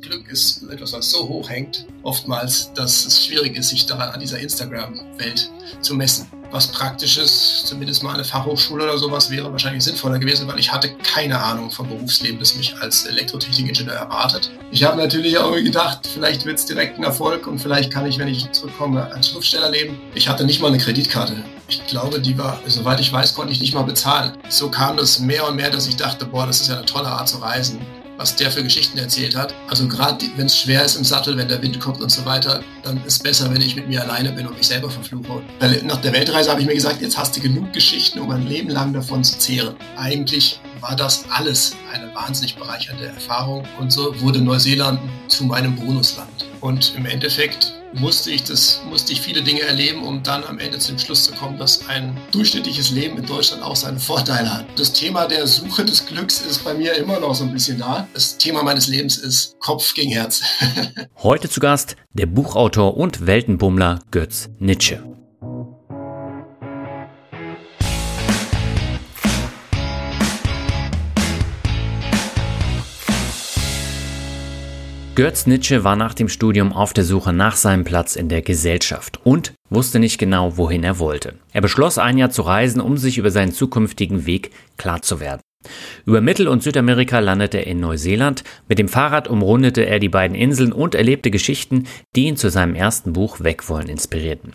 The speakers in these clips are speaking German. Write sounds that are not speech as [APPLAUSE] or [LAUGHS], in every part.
Glück ist etwas, was so hoch hängt, oftmals, dass es schwierig ist, sich daran an dieser Instagram-Welt zu messen. Was Praktisches, zumindest mal eine Fachhochschule oder sowas, wäre wahrscheinlich sinnvoller gewesen, weil ich hatte keine Ahnung vom Berufsleben, das mich als Elektrotechnikingenieur erwartet. Ich habe natürlich auch gedacht, vielleicht wird es direkt ein Erfolg und vielleicht kann ich, wenn ich zurückkomme, als Schriftsteller leben. Ich hatte nicht mal eine Kreditkarte. Ich glaube, die war, soweit ich weiß, konnte ich nicht mal bezahlen. So kam es mehr und mehr, dass ich dachte, boah, das ist ja eine tolle Art zu reisen was der für Geschichten erzählt hat. Also gerade wenn es schwer ist im Sattel, wenn der Wind kommt und so weiter, dann ist es besser, wenn ich mit mir alleine bin und mich selber verfluche. Nach der Weltreise habe ich mir gesagt, jetzt hast du genug Geschichten, um ein Leben lang davon zu zehren. Eigentlich war das alles eine wahnsinnig bereichernde Erfahrung und so wurde Neuseeland zu meinem Bonusland. Und im Endeffekt musste ich das, musste ich viele Dinge erleben, um dann am Ende zum Schluss zu kommen, dass ein durchschnittliches Leben in Deutschland auch seine Vorteile hat. Das Thema der Suche des Glücks ist bei mir immer noch so ein bisschen da. Das Thema meines Lebens ist Kopf gegen Herz. [LAUGHS] Heute zu Gast der Buchautor und Weltenbummler Götz Nitsche. Götz Nitsche war nach dem Studium auf der Suche nach seinem Platz in der Gesellschaft und wusste nicht genau, wohin er wollte. Er beschloss, ein Jahr zu reisen, um sich über seinen zukünftigen Weg klar zu werden. Über Mittel- und Südamerika landete er in Neuseeland. Mit dem Fahrrad umrundete er die beiden Inseln und erlebte Geschichten, die ihn zu seinem ersten Buch Wegwollen inspirierten.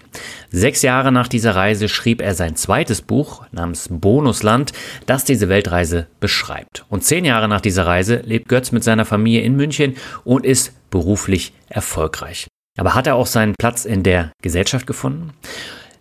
Sechs Jahre nach dieser Reise schrieb er sein zweites Buch namens Bonusland, das diese Weltreise beschreibt. Und zehn Jahre nach dieser Reise lebt Götz mit seiner Familie in München und ist beruflich erfolgreich. Aber hat er auch seinen Platz in der Gesellschaft gefunden?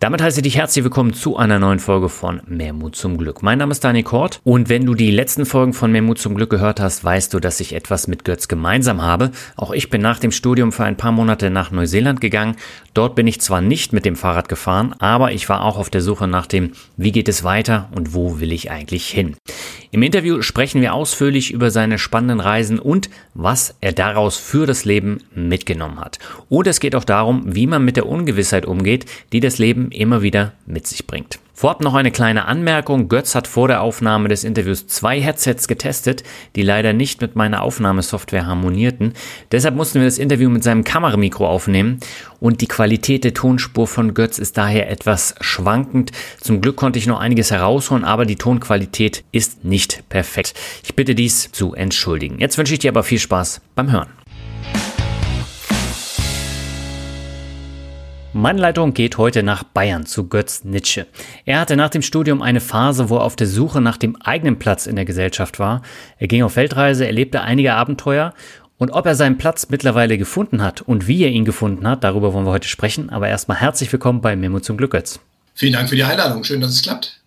Damit heiße ich dich herzlich willkommen zu einer neuen Folge von Mehr Mut zum Glück. Mein Name ist Dani Kort und wenn du die letzten Folgen von Mehr Mut zum Glück gehört hast, weißt du, dass ich etwas mit Götz gemeinsam habe. Auch ich bin nach dem Studium für ein paar Monate nach Neuseeland gegangen. Dort bin ich zwar nicht mit dem Fahrrad gefahren, aber ich war auch auf der Suche nach dem, wie geht es weiter und wo will ich eigentlich hin. Im Interview sprechen wir ausführlich über seine spannenden Reisen und was er daraus für das Leben mitgenommen hat. Und es geht auch darum, wie man mit der Ungewissheit umgeht, die das Leben immer wieder mit sich bringt. Vorab noch eine kleine Anmerkung. Götz hat vor der Aufnahme des Interviews zwei Headsets getestet, die leider nicht mit meiner Aufnahmesoftware harmonierten. Deshalb mussten wir das Interview mit seinem Kameramikro aufnehmen und die Qualität der Tonspur von Götz ist daher etwas schwankend. Zum Glück konnte ich noch einiges herausholen, aber die Tonqualität ist nicht perfekt. Ich bitte dies zu entschuldigen. Jetzt wünsche ich dir aber viel Spaß beim Hören. Meine Leitung geht heute nach Bayern zu Götz Nitsche. Er hatte nach dem Studium eine Phase, wo er auf der Suche nach dem eigenen Platz in der Gesellschaft war. Er ging auf Weltreise, erlebte einige Abenteuer und ob er seinen Platz mittlerweile gefunden hat und wie er ihn gefunden hat, darüber wollen wir heute sprechen. Aber erstmal herzlich willkommen bei Memo zum Glück, Götz. Vielen Dank für die Einladung. Schön, dass es klappt.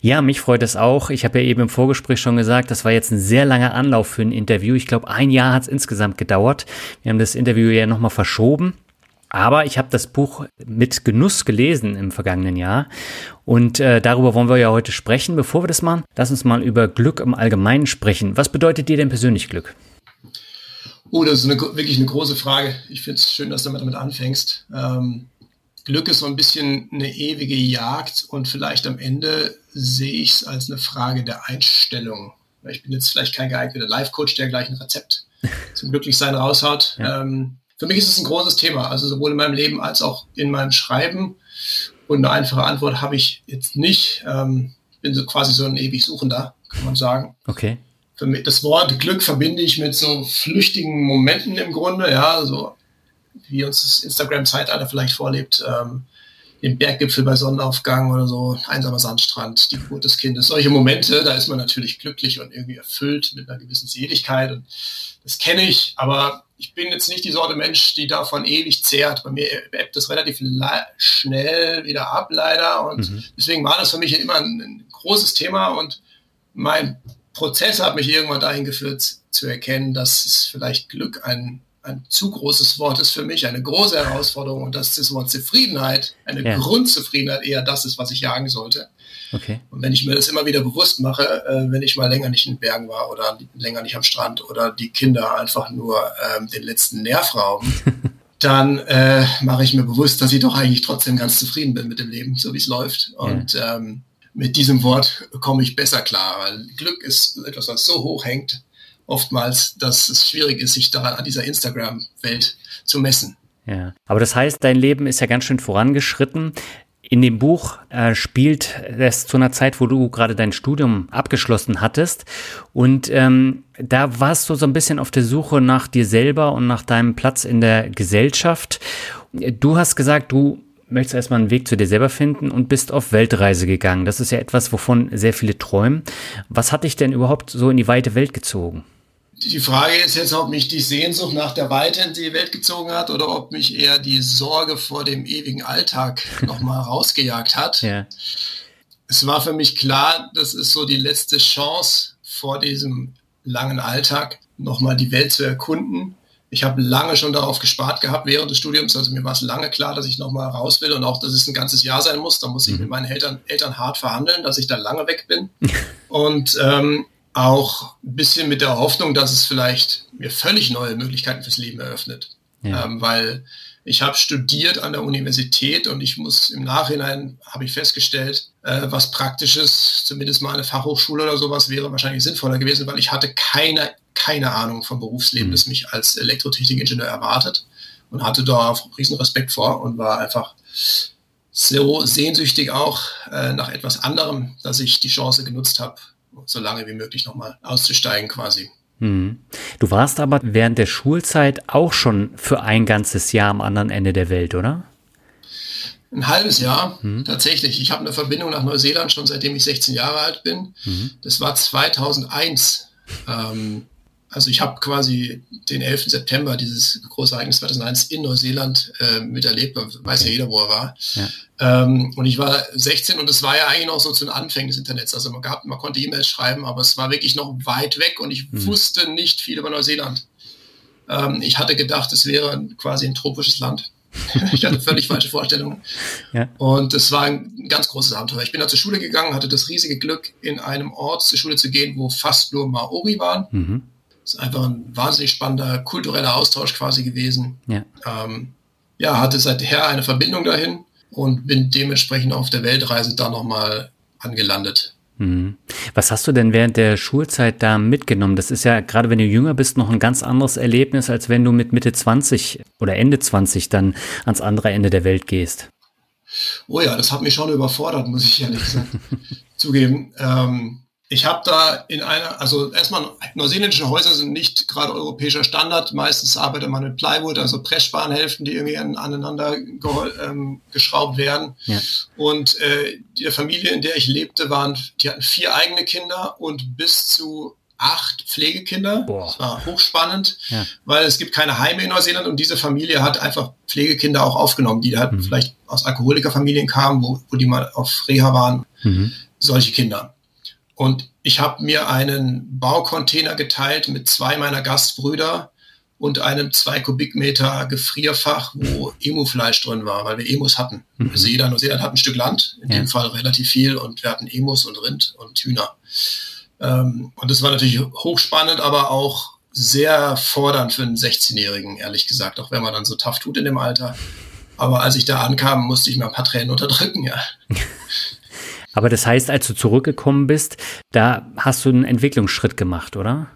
Ja, mich freut es auch. Ich habe ja eben im Vorgespräch schon gesagt, das war jetzt ein sehr langer Anlauf für ein Interview. Ich glaube, ein Jahr hat es insgesamt gedauert. Wir haben das Interview ja nochmal verschoben. Aber ich habe das Buch mit Genuss gelesen im vergangenen Jahr und äh, darüber wollen wir ja heute sprechen. Bevor wir das machen, lass uns mal über Glück im Allgemeinen sprechen. Was bedeutet dir denn persönlich Glück? Oh, das ist eine, wirklich eine große Frage. Ich finde es schön, dass du damit anfängst. Ähm, Glück ist so ein bisschen eine ewige Jagd und vielleicht am Ende sehe ich es als eine Frage der Einstellung. Ich bin jetzt vielleicht kein geeigneter Life-Coach, der gleich ein Rezept zum Glücklichsein raushaut. Ja. Ähm, für mich ist es ein großes Thema, also sowohl in meinem Leben als auch in meinem Schreiben. Und eine einfache Antwort habe ich jetzt nicht. Ähm, ich bin so quasi so ein ewig Suchender, kann man sagen. Okay. Mich, das Wort Glück verbinde ich mit so flüchtigen Momenten im Grunde, ja, so wie uns das Instagram-Zeitalter vielleicht vorlebt. Ähm, den Berggipfel bei Sonnenaufgang oder so, einsamer Sandstrand, die Geburt des Kindes, solche Momente, da ist man natürlich glücklich und irgendwie erfüllt mit einer gewissen Seligkeit und das kenne ich, aber ich bin jetzt nicht die Sorte Mensch, die davon ewig zehrt. Bei mir ebbt das relativ schnell wieder ab, leider. Und mhm. deswegen war das für mich immer ein, ein, großes Thema. Und mein Prozess hat mich irgendwann dahin geführt, zu erkennen, dass es vielleicht Glück ein, ein zu großes Wort ist für mich, eine große Herausforderung und dass das Wort Zufriedenheit, eine ja. Grundzufriedenheit eher das ist, was ich jagen sollte. Okay. Und wenn ich mir das immer wieder bewusst mache, äh, wenn ich mal länger nicht in den Bergen war oder länger nicht am Strand oder die Kinder einfach nur ähm, den letzten Nerv rauben, [LAUGHS] dann äh, mache ich mir bewusst, dass ich doch eigentlich trotzdem ganz zufrieden bin mit dem Leben, so wie es läuft. Und ja. ähm, mit diesem Wort komme ich besser klar, weil Glück ist etwas, was so hoch hängt, oftmals, dass es schwierig ist, sich daran an dieser Instagram-Welt zu messen. Ja, aber das heißt, dein Leben ist ja ganz schön vorangeschritten. In dem Buch äh, spielt es zu einer Zeit, wo du gerade dein Studium abgeschlossen hattest. Und ähm, da warst du so ein bisschen auf der Suche nach dir selber und nach deinem Platz in der Gesellschaft. Du hast gesagt, du möchtest erstmal einen Weg zu dir selber finden und bist auf Weltreise gegangen. Das ist ja etwas, wovon sehr viele träumen. Was hat dich denn überhaupt so in die weite Welt gezogen? Die Frage ist jetzt, ob mich die Sehnsucht nach der Weite in die Welt gezogen hat oder ob mich eher die Sorge vor dem ewigen Alltag [LAUGHS] nochmal rausgejagt hat. Ja. Es war für mich klar, das ist so die letzte Chance vor diesem langen Alltag, nochmal die Welt zu erkunden. Ich habe lange schon darauf gespart gehabt während des Studiums. Also mir war es lange klar, dass ich nochmal raus will und auch, dass es ein ganzes Jahr sein muss. Da muss ich mhm. mit meinen Eltern, Eltern hart verhandeln, dass ich da lange weg bin. [LAUGHS] und ähm, auch ein bisschen mit der Hoffnung, dass es vielleicht mir völlig neue Möglichkeiten fürs Leben eröffnet. Ja. Ähm, weil ich habe studiert an der Universität und ich muss im Nachhinein, habe ich festgestellt, äh, was Praktisches, zumindest mal eine Fachhochschule oder sowas, wäre wahrscheinlich sinnvoller gewesen, weil ich hatte keine, keine Ahnung vom Berufsleben, mhm. das mich als Elektrotechnikingenieur erwartet und hatte da riesen Respekt vor und war einfach so sehnsüchtig auch äh, nach etwas anderem, dass ich die Chance genutzt habe, so lange wie möglich nochmal auszusteigen quasi. Hm. Du warst aber während der Schulzeit auch schon für ein ganzes Jahr am anderen Ende der Welt, oder? Ein halbes Jahr, mhm. tatsächlich. Ich habe eine Verbindung nach Neuseeland schon seitdem ich 16 Jahre alt bin. Mhm. Das war 2001. Ähm, also ich habe quasi den 11. September, dieses große Ereignis 2001 in Neuseeland äh, miterlebt. Weiß ja jeder, wo er war. Ja. Ähm, und ich war 16 und es war ja eigentlich noch so zu den Anfängen des Internets. Also man, gab, man konnte E-Mails schreiben, aber es war wirklich noch weit weg und ich hm. wusste nicht viel über Neuseeland. Ähm, ich hatte gedacht, es wäre quasi ein tropisches Land. [LAUGHS] ich hatte völlig falsche Vorstellungen. Ja. Und es war ein ganz großes Abenteuer. Ich bin da zur Schule gegangen, hatte das riesige Glück, in einem Ort zur Schule zu gehen, wo fast nur Maori waren. Mhm. Das ist einfach ein wahnsinnig spannender kultureller Austausch quasi gewesen. Ja, ähm, ja hatte seither eine Verbindung dahin und bin dementsprechend auf der Weltreise da nochmal angelandet. Mhm. Was hast du denn während der Schulzeit da mitgenommen? Das ist ja gerade wenn du jünger bist noch ein ganz anderes Erlebnis, als wenn du mit Mitte 20 oder Ende 20 dann ans andere Ende der Welt gehst. Oh ja, das hat mich schon überfordert, muss ich ehrlich [LAUGHS] zugeben. Ähm, ich habe da in einer, also erstmal, neuseeländische Häuser sind nicht gerade europäischer Standard. Meistens arbeitet man mit Plywood, also Pressspanhälften, die irgendwie aneinander ähm, geschraubt werden. Ja. Und äh, die Familie, in der ich lebte, waren, die hatten vier eigene Kinder und bis zu acht Pflegekinder. Boah. Das war hochspannend, ja. weil es gibt keine Heime in Neuseeland und diese Familie hat einfach Pflegekinder auch aufgenommen, die halt mhm. vielleicht aus Alkoholikerfamilien kamen, wo, wo die mal auf Reha waren. Mhm. Solche Kinder. Und ich habe mir einen Baucontainer geteilt mit zwei meiner Gastbrüder und einem zwei Kubikmeter Gefrierfach, wo Emu-Fleisch drin war, weil wir Emus hatten. Mhm. Also jeder Neuseeland hat ein Stück Land, in ja. dem Fall relativ viel, und wir hatten Emus und Rind und Hühner. Ähm, und das war natürlich hochspannend, aber auch sehr fordernd für einen 16-Jährigen, ehrlich gesagt, auch wenn man dann so tough tut in dem Alter. Aber als ich da ankam, musste ich mir ein paar Tränen unterdrücken, ja. [LAUGHS] Aber das heißt, als du zurückgekommen bist, da hast du einen Entwicklungsschritt gemacht, oder?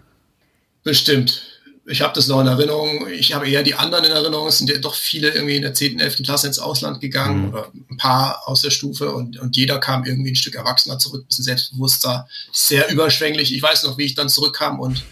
Bestimmt. Ich habe das noch in Erinnerung. Ich habe eher die anderen in Erinnerung. Es sind ja doch viele irgendwie in der 10., 11. Klasse ins Ausland gegangen mhm. oder ein paar aus der Stufe und, und jeder kam irgendwie ein Stück erwachsener zurück, ein bisschen selbstbewusster, sehr überschwänglich. Ich weiß noch, wie ich dann zurückkam und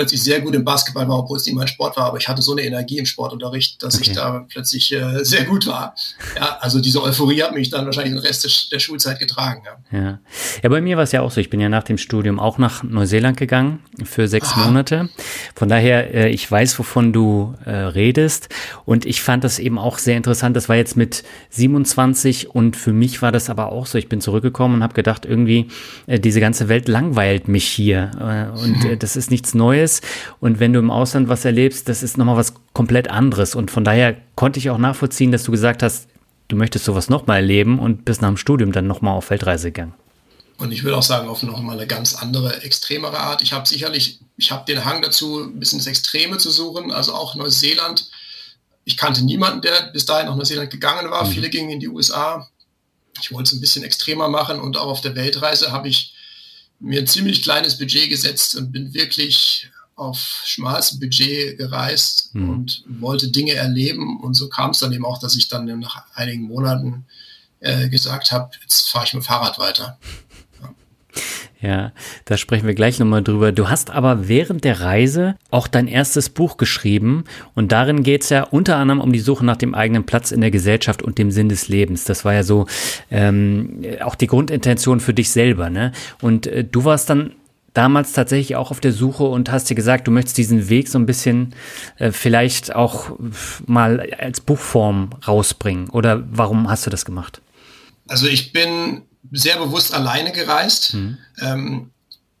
plötzlich sehr gut im Basketball war, obwohl es nicht mein Sport war, aber ich hatte so eine Energie im Sportunterricht, dass okay. ich da plötzlich äh, sehr gut war. Ja, also diese Euphorie hat mich dann wahrscheinlich den Rest des, der Schulzeit getragen. Ja. ja. ja, bei mir war es ja auch so. Ich bin ja nach dem Studium auch nach Neuseeland gegangen für sechs Aha. Monate. Von daher, äh, ich weiß, wovon du äh, redest. Und ich fand das eben auch sehr interessant. Das war jetzt mit 27 und für mich war das aber auch so. Ich bin zurückgekommen und habe gedacht, irgendwie, äh, diese ganze Welt langweilt mich hier. Äh, und äh, [LAUGHS] das ist nichts Neues Neues. Und wenn du im Ausland was erlebst, das ist nochmal was komplett anderes. Und von daher konnte ich auch nachvollziehen, dass du gesagt hast, du möchtest sowas nochmal erleben und bist nach dem Studium dann nochmal auf Weltreise gegangen. Und ich würde auch sagen, auf noch mal eine ganz andere, extremere Art. Ich habe sicherlich, ich habe den Hang dazu, ein bisschen das Extreme zu suchen, also auch Neuseeland. Ich kannte niemanden, der bis dahin nach Neuseeland gegangen war. Mhm. Viele gingen in die USA. Ich wollte es ein bisschen extremer machen und auch auf der Weltreise habe ich mir ein ziemlich kleines Budget gesetzt und bin wirklich auf schmalstem Budget gereist mhm. und wollte Dinge erleben. Und so kam es dann eben auch, dass ich dann nach einigen Monaten äh, gesagt habe, jetzt fahre ich mit dem Fahrrad weiter. [LAUGHS] Ja, da sprechen wir gleich nochmal drüber. Du hast aber während der Reise auch dein erstes Buch geschrieben und darin geht es ja unter anderem um die Suche nach dem eigenen Platz in der Gesellschaft und dem Sinn des Lebens. Das war ja so ähm, auch die Grundintention für dich selber. Ne? Und äh, du warst dann damals tatsächlich auch auf der Suche und hast dir gesagt, du möchtest diesen Weg so ein bisschen äh, vielleicht auch mal als Buchform rausbringen. Oder warum hast du das gemacht? Also ich bin sehr bewusst alleine gereist, mhm. ähm,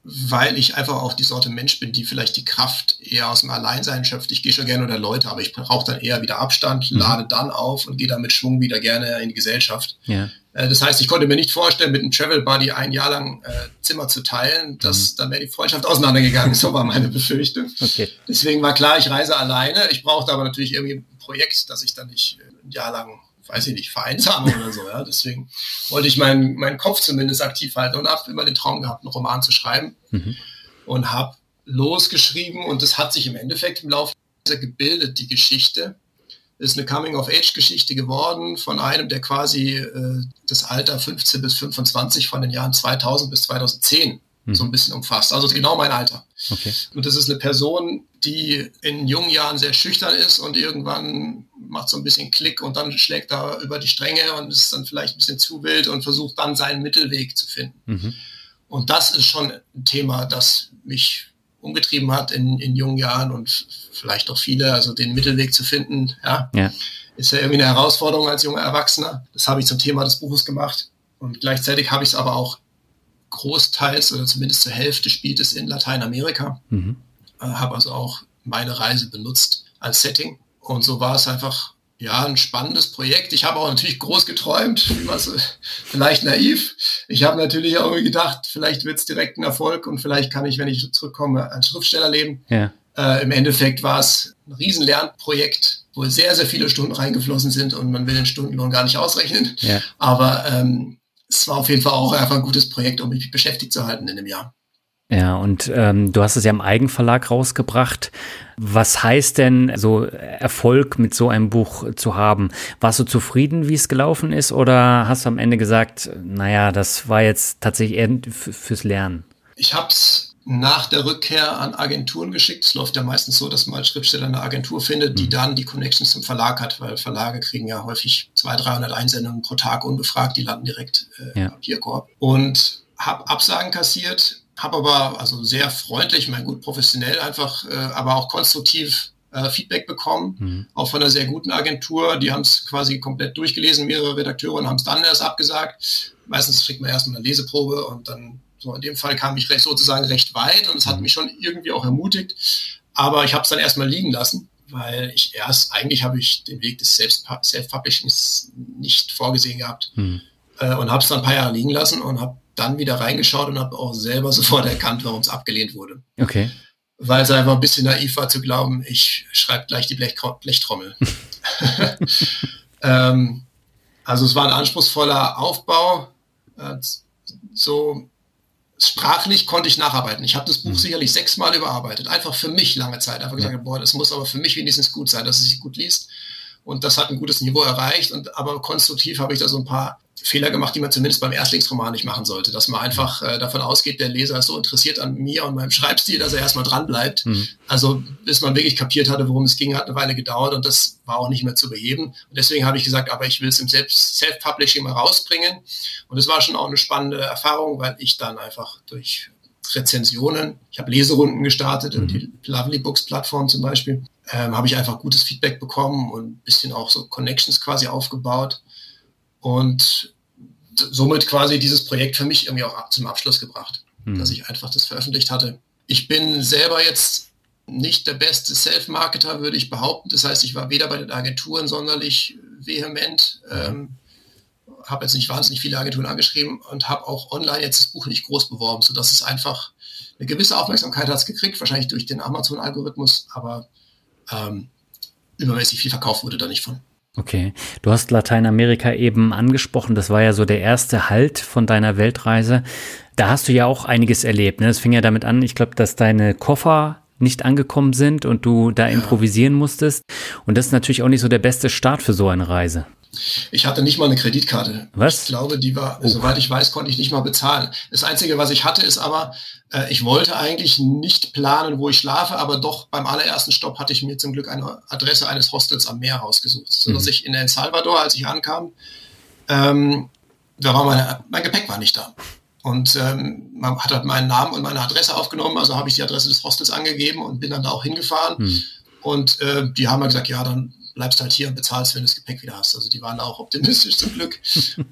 weil ich einfach auch die Sorte Mensch bin, die vielleicht die Kraft eher aus dem Alleinsein schöpft. Ich gehe schon gerne unter Leute, aber ich brauche dann eher wieder Abstand, mhm. lade dann auf und gehe dann mit Schwung wieder gerne in die Gesellschaft. Ja. Äh, das heißt, ich konnte mir nicht vorstellen, mit einem Travel Buddy ein Jahr lang äh, Zimmer zu teilen. Das, mhm. Dann wäre die Freundschaft auseinandergegangen. so war meine Befürchtung. Okay. Deswegen war klar, ich reise alleine. Ich brauchte aber natürlich irgendwie ein Projekt, dass ich dann nicht äh, ein Jahr lang weiß ich nicht, vereinsame oder so. Ja. Deswegen wollte ich meinen, meinen Kopf zumindest aktiv halten und habe immer den Traum gehabt, einen Roman zu schreiben mhm. und habe losgeschrieben und das hat sich im Endeffekt im Laufe gebildet, die Geschichte. Ist eine Coming-of-Age-Geschichte geworden von einem, der quasi äh, das Alter 15 bis 25 von den Jahren 2000 bis 2010 mhm. so ein bisschen umfasst. Also genau mein Alter. Okay. Und das ist eine Person, die in jungen Jahren sehr schüchtern ist und irgendwann macht so ein bisschen Klick und dann schlägt er über die Stränge und ist dann vielleicht ein bisschen zu wild und versucht dann seinen Mittelweg zu finden. Mhm. Und das ist schon ein Thema, das mich umgetrieben hat in, in jungen Jahren und vielleicht auch viele, also den Mittelweg zu finden, ja, ja. ist ja irgendwie eine Herausforderung als junger Erwachsener. Das habe ich zum Thema des Buches gemacht. Und gleichzeitig habe ich es aber auch großteils oder zumindest zur Hälfte spielt es in Lateinamerika. Mhm. Äh, habe also auch meine Reise benutzt als Setting. Und so war es einfach ja, ein spannendes Projekt. Ich habe auch natürlich groß geträumt, was, vielleicht naiv. Ich habe natürlich auch gedacht, vielleicht wird es direkt ein Erfolg und vielleicht kann ich, wenn ich zurückkomme, als Schriftsteller leben. Ja. Äh, Im Endeffekt war es ein riesen Lernprojekt, wo sehr, sehr viele Stunden reingeflossen sind und man will den Stundenlohn gar nicht ausrechnen. Ja. Aber ähm, es war auf jeden Fall auch einfach ein gutes Projekt, um mich beschäftigt zu halten in dem Jahr. Ja, und ähm, du hast es ja im Eigenverlag rausgebracht. Was heißt denn, so Erfolg mit so einem Buch zu haben? Warst du zufrieden, wie es gelaufen ist, oder hast du am Ende gesagt, naja, das war jetzt tatsächlich eher fürs Lernen? Ich habe es nach der Rückkehr an Agenturen geschickt. Es läuft ja meistens so, dass man als Schriftsteller eine Agentur findet, die mhm. dann die Connections zum Verlag hat, weil Verlage kriegen ja häufig 200, 300 Einsendungen pro Tag ungefragt, die landen direkt äh, ja. im Papierkorb. Und habe Absagen kassiert, habe aber also sehr freundlich, mein gut professionell einfach, äh, aber auch konstruktiv äh, Feedback bekommen, mhm. auch von einer sehr guten Agentur. Die haben es quasi komplett durchgelesen, mehrere Redakteure und haben es dann erst abgesagt. Meistens kriegt man erst eine Leseprobe und dann so, in dem Fall kam ich recht, sozusagen recht weit und es hat mhm. mich schon irgendwie auch ermutigt. Aber ich habe es dann erstmal liegen lassen, weil ich erst, eigentlich habe ich den Weg des Self-Publishings nicht vorgesehen gehabt mhm. äh, und habe es dann ein paar Jahre liegen lassen und habe dann wieder reingeschaut und habe auch selber [LAUGHS] sofort erkannt, warum es abgelehnt wurde. Okay. Weil es einfach ein bisschen naiv war zu glauben, ich schreibe gleich die Blech Blechtrommel. [LAUGHS] [LAUGHS] ähm, also es war ein anspruchsvoller Aufbau. Äh, so sprachlich konnte ich nacharbeiten. Ich habe das Buch mhm. sicherlich sechsmal überarbeitet, einfach für mich lange Zeit. Einfach gesagt, boah, das muss aber für mich wenigstens gut sein, dass es sich gut liest. Und das hat ein gutes Niveau erreicht. Und aber konstruktiv habe ich da so ein paar Fehler gemacht, die man zumindest beim Erstlingsroman nicht machen sollte. Dass man einfach äh, davon ausgeht, der Leser ist so interessiert an mir und meinem Schreibstil, dass er erstmal dran bleibt. Mhm. Also bis man wirklich kapiert hatte, worum es ging, hat eine Weile gedauert und das war auch nicht mehr zu beheben. Und deswegen habe ich gesagt, aber ich will es im Self-Publishing mal rausbringen. Und es war schon auch eine spannende Erfahrung, weil ich dann einfach durch Rezensionen, ich habe Leserunden gestartet, mhm. die Lovely Books Plattform zum Beispiel, ähm, habe ich einfach gutes Feedback bekommen und ein bisschen auch so Connections quasi aufgebaut und somit quasi dieses Projekt für mich irgendwie auch zum Abschluss gebracht, mhm. dass ich einfach das veröffentlicht hatte. Ich bin selber jetzt nicht der beste Self-Marketer, würde ich behaupten. Das heißt, ich war weder bei den Agenturen sonderlich vehement, ähm, habe jetzt nicht wahnsinnig viele Agenturen angeschrieben und habe auch online jetzt das Buch nicht groß beworben, sodass es einfach eine gewisse Aufmerksamkeit hat gekriegt, wahrscheinlich durch den Amazon-Algorithmus, aber ähm, übermäßig viel verkauft wurde da nicht von. Okay, du hast Lateinamerika eben angesprochen. Das war ja so der erste Halt von deiner Weltreise. Da hast du ja auch einiges erlebt. Ne? Es fing ja damit an, ich glaube, dass deine Koffer nicht angekommen sind und du da improvisieren musstest. Und das ist natürlich auch nicht so der beste Start für so eine Reise. Ich hatte nicht mal eine Kreditkarte. Was? Ich glaube, die war, oh. soweit ich weiß, konnte ich nicht mal bezahlen. Das Einzige, was ich hatte, ist aber, äh, ich wollte eigentlich nicht planen, wo ich schlafe, aber doch beim allerersten Stopp hatte ich mir zum Glück eine Adresse eines Hostels am Meer rausgesucht, sodass mhm. ich in El Salvador, als ich ankam, ähm, da war meine, mein Gepäck war nicht da. Und ähm, man hat halt meinen Namen und meine Adresse aufgenommen, also habe ich die Adresse des Hostels angegeben und bin dann da auch hingefahren. Mhm. Und äh, die haben mir gesagt, ja, dann bleibst halt hier und bezahlst, wenn du das Gepäck wieder hast. Also die waren auch optimistisch [LAUGHS] zum Glück.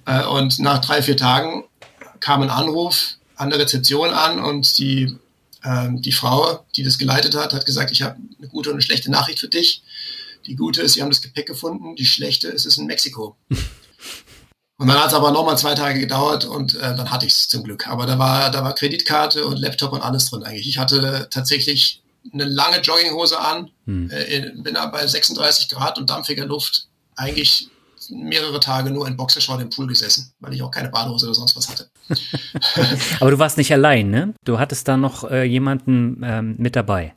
äh, und nach drei, vier Tagen kam ein Anruf an der Rezeption an und die, ähm, die Frau, die das geleitet hat, hat gesagt, ich habe eine gute und eine schlechte Nachricht für dich. Die gute ist, sie haben das Gepäck gefunden. Die schlechte ist, es ist in Mexiko. Und dann hat es aber nochmal zwei Tage gedauert und äh, dann hatte ich es zum Glück. Aber da war, da war Kreditkarte und Laptop und alles drin eigentlich. Ich hatte tatsächlich eine lange Jogginghose an, hm. äh, bin da bei 36 Grad und dampfiger Luft eigentlich mehrere Tage nur in Boxershort im Pool gesessen, weil ich auch keine Badehose oder sonst was hatte. [LAUGHS] Aber du warst nicht allein, ne? Du hattest da noch äh, jemanden ähm, mit dabei.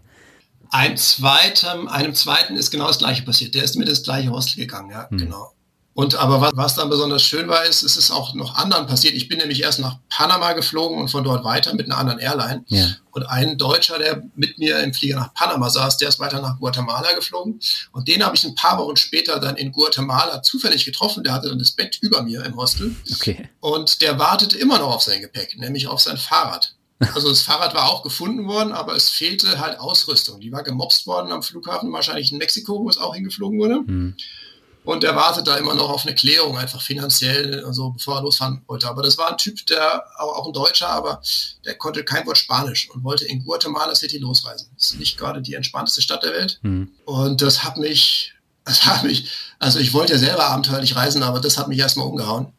Ein zweitem, einem zweiten ist genau das gleiche passiert. Der ist mit ins gleiche Hostel gegangen, ja, hm. genau. Und aber was, was dann besonders schön war, ist, es ist auch noch anderen passiert. Ich bin nämlich erst nach Panama geflogen und von dort weiter mit einer anderen Airline. Ja. Und ein Deutscher, der mit mir im Flieger nach Panama saß, der ist weiter nach Guatemala geflogen. Und den habe ich ein paar Wochen später dann in Guatemala zufällig getroffen. Der hatte dann das Bett über mir im Hostel. Okay. Und der wartete immer noch auf sein Gepäck, nämlich auf sein Fahrrad. [LAUGHS] Also das Fahrrad war auch gefunden worden, aber es fehlte halt Ausrüstung. Die war gemobst worden am Flughafen, wahrscheinlich in Mexiko, wo es auch hingeflogen wurde. Mhm und er wartet da immer noch auf eine Klärung, einfach finanziell, also bevor er losfahren wollte. Aber das war ein Typ, der auch ein Deutscher, aber der konnte kein Wort Spanisch und wollte in Guatemala City losreisen. Das ist nicht gerade die entspannteste Stadt der Welt. Mhm. Und das hat mich, das hat mich, also ich wollte ja selber abenteuerlich reisen, aber das hat mich erstmal umgehauen.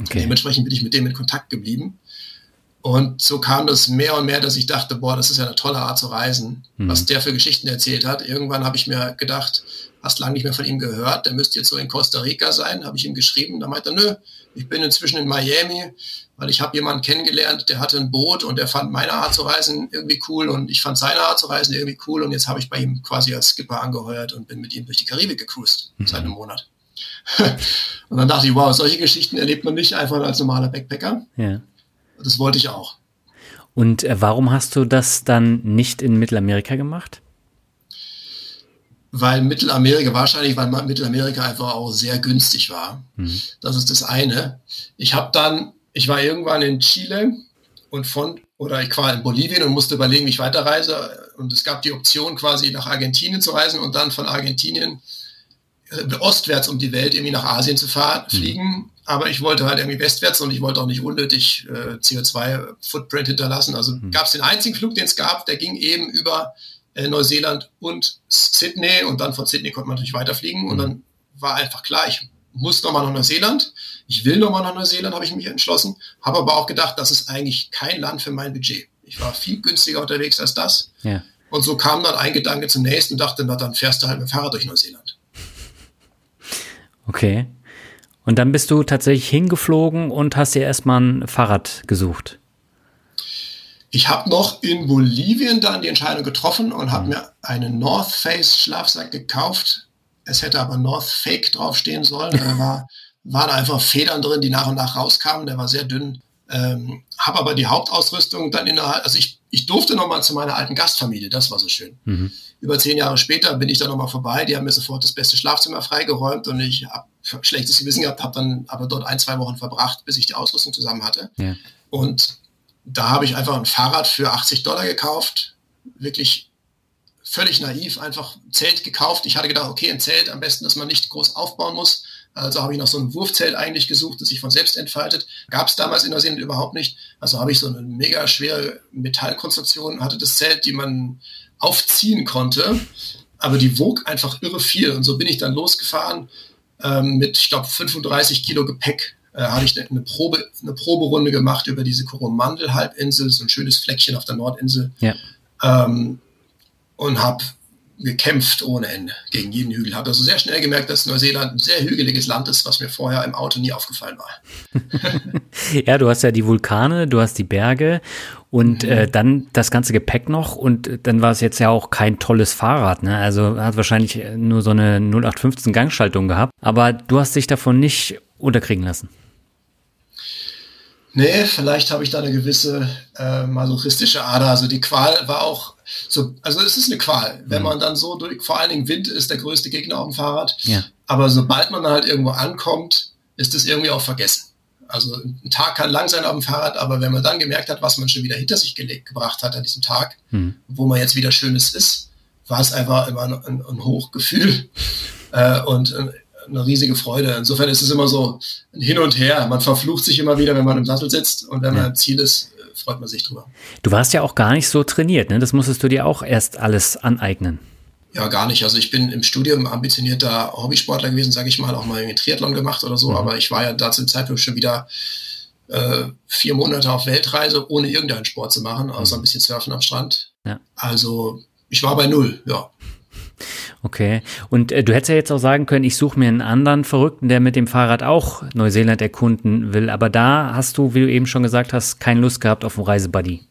Okay. Dementsprechend bin ich mit dem in Kontakt geblieben. Und so kam das mehr und mehr, dass ich dachte, boah, das ist ja eine tolle Art zu reisen, mhm. was der für Geschichten erzählt hat. Irgendwann habe ich mir gedacht, hast lange nicht mehr von ihm gehört, der müsste jetzt so in Costa Rica sein, habe ich ihm geschrieben. Da meinte er, nö, ich bin inzwischen in Miami, weil ich habe jemanden kennengelernt, der hatte ein Boot und der fand meine Art zu reisen irgendwie cool und ich fand seine Art zu reisen irgendwie cool und jetzt habe ich bei ihm quasi als Skipper angeheuert und bin mit ihm durch die Karibik gecruised mhm. seit einem Monat. [LAUGHS] und dann dachte ich, wow, solche Geschichten erlebt man nicht einfach als normaler Backpacker. Ja. Das wollte ich auch. Und äh, warum hast du das dann nicht in Mittelamerika gemacht? Weil Mittelamerika, wahrscheinlich, weil Mittelamerika einfach auch sehr günstig war. Mhm. Das ist das eine. Ich habe dann, ich war irgendwann in Chile und von, oder ich war in Bolivien und musste überlegen, wie ich weiterreise. Und es gab die Option, quasi nach Argentinien zu reisen und dann von Argentinien äh, ostwärts um die Welt irgendwie nach Asien zu fahren, mhm. fliegen aber ich wollte halt irgendwie westwärts und ich wollte auch nicht unnötig äh, CO2-Footprint hinterlassen. Also mhm. gab es den einzigen Flug, den es gab, der ging eben über äh, Neuseeland und Sydney und dann von Sydney konnte man natürlich weiterfliegen mhm. und dann war einfach klar, ich muss nochmal nach Neuseeland. Ich will nochmal nach Neuseeland, habe ich mich entschlossen, habe aber auch gedacht, das ist eigentlich kein Land für mein Budget. Ich war viel günstiger unterwegs als das. Ja. Und so kam dann ein Gedanke zum nächsten und dachte, na dann fährst du halt mit dem Fahrrad durch Neuseeland. Okay. Und dann bist du tatsächlich hingeflogen und hast dir erstmal ein Fahrrad gesucht. Ich habe noch in Bolivien dann die Entscheidung getroffen und habe mhm. mir einen North Face Schlafsack gekauft. Es hätte aber North Fake draufstehen sollen. Er war [LAUGHS] waren einfach Federn drin, die nach und nach rauskamen. Der war sehr dünn. Ähm, habe aber die Hauptausrüstung dann innerhalb, also ich, ich durfte nochmal zu meiner alten Gastfamilie, das war so schön. Mhm. Über zehn Jahre später bin ich dann nochmal vorbei, die haben mir sofort das beste Schlafzimmer freigeräumt und ich habe schlechtes Gewissen gehabt, habe dann aber dort ein, zwei Wochen verbracht, bis ich die Ausrüstung zusammen hatte. Ja. Und da habe ich einfach ein Fahrrad für 80 Dollar gekauft, wirklich völlig naiv, einfach ein Zelt gekauft. Ich hatte gedacht, okay, ein Zelt am besten, dass man nicht groß aufbauen muss. Also habe ich noch so ein Wurfzelt eigentlich gesucht, das sich von selbst entfaltet. Gab es damals in Neuseeland überhaupt nicht. Also habe ich so eine mega schwere Metallkonstruktion, hatte das Zelt, die man aufziehen konnte, aber die wog einfach irre viel. Und so bin ich dann losgefahren ähm, mit, ich glaube, 35 Kilo Gepäck. Äh, hatte ich eine, Probe, eine Proberunde gemacht über diese Coromandel-Halbinsel, so ein schönes Fleckchen auf der Nordinsel. Ja. Ähm, und habe gekämpft ohne Ende gegen jeden Hügel. Habe also sehr schnell gemerkt, dass Neuseeland ein sehr hügeliges Land ist, was mir vorher im Auto nie aufgefallen war. [LAUGHS] ja, du hast ja die Vulkane, du hast die Berge und mhm. äh, dann das ganze Gepäck noch und dann war es jetzt ja auch kein tolles Fahrrad, ne? Also hat wahrscheinlich nur so eine 0815 Gangschaltung gehabt, aber du hast dich davon nicht unterkriegen lassen. Nee, vielleicht habe ich da eine gewisse äh, masochistische Ader. Also die Qual war auch so, also es ist eine Qual, wenn mhm. man dann so durch, vor allen Dingen Wind ist der größte Gegner auf dem Fahrrad. Ja. Aber sobald man dann halt irgendwo ankommt, ist es irgendwie auch vergessen. Also ein Tag kann lang sein auf dem Fahrrad, aber wenn man dann gemerkt hat, was man schon wieder hinter sich gelegt, gebracht hat an diesem Tag, mhm. wo man jetzt wieder Schönes ist, war es einfach immer ein, ein, ein Hochgefühl [LAUGHS] äh, und ein, eine riesige Freude. Insofern ist es immer so ein Hin und Her. Man verflucht sich immer wieder, wenn man im Sattel sitzt und wenn man ja. im Ziel ist, freut man sich drüber. Du warst ja auch gar nicht so trainiert, ne? Das musstest du dir auch erst alles aneignen. Ja, gar nicht. Also ich bin im Studium ambitionierter Hobbysportler gewesen, sage ich mal, auch mal einen Triathlon gemacht oder so, mhm. aber ich war ja da zum Zeitpunkt schon wieder äh, vier Monate auf Weltreise, ohne irgendeinen Sport zu machen, außer mhm. ein bisschen Surfen am Strand. Ja. Also ich war bei null, ja. Okay. Und äh, du hättest ja jetzt auch sagen können, ich suche mir einen anderen Verrückten, der mit dem Fahrrad auch Neuseeland erkunden will. Aber da hast du, wie du eben schon gesagt hast, keine Lust gehabt auf einen Reisebuddy.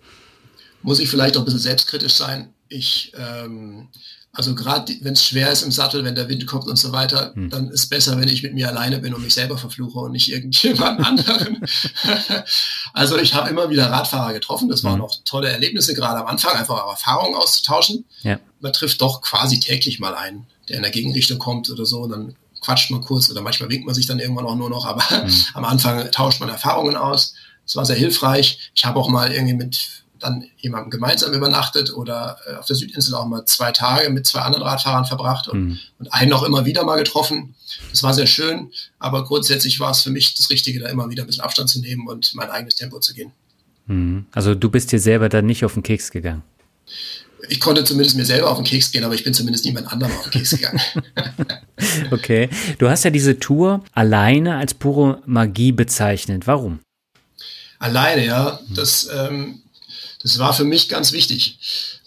Muss ich vielleicht auch ein bisschen selbstkritisch sein. Ich ähm, also gerade wenn es schwer ist im Sattel, wenn der Wind kommt und so weiter, hm. dann ist besser, wenn ich mit mir alleine bin und mich selber verfluche und nicht irgendjemand [LAUGHS] anderen. [LAUGHS] also ich habe immer wieder Radfahrer getroffen. Das waren hm. auch tolle Erlebnisse, gerade am Anfang, einfach auch Erfahrungen auszutauschen. Ja. Man trifft doch quasi täglich mal einen, der in der Gegenrichtung kommt oder so. Und dann quatscht man kurz oder manchmal winkt man sich dann irgendwann auch nur noch. Aber hm. [LAUGHS] am Anfang tauscht man Erfahrungen aus. Das war sehr hilfreich. Ich habe auch mal irgendwie mit dann jemandem gemeinsam übernachtet oder äh, auf der Südinsel auch mal zwei Tage mit zwei anderen Radfahrern verbracht und, mhm. und einen auch immer wieder mal getroffen. Das war sehr schön, aber grundsätzlich war es für mich das Richtige, da immer wieder ein bisschen Abstand zu nehmen und mein eigenes Tempo zu gehen. Mhm. Also du bist dir selber dann nicht auf den Keks gegangen? Ich konnte zumindest mir selber auf den Keks gehen, aber ich bin zumindest niemand anderem auf den Keks gegangen. [LAUGHS] okay. Du hast ja diese Tour alleine als pure Magie bezeichnet. Warum? Alleine, ja. Das ähm, das war für mich ganz wichtig.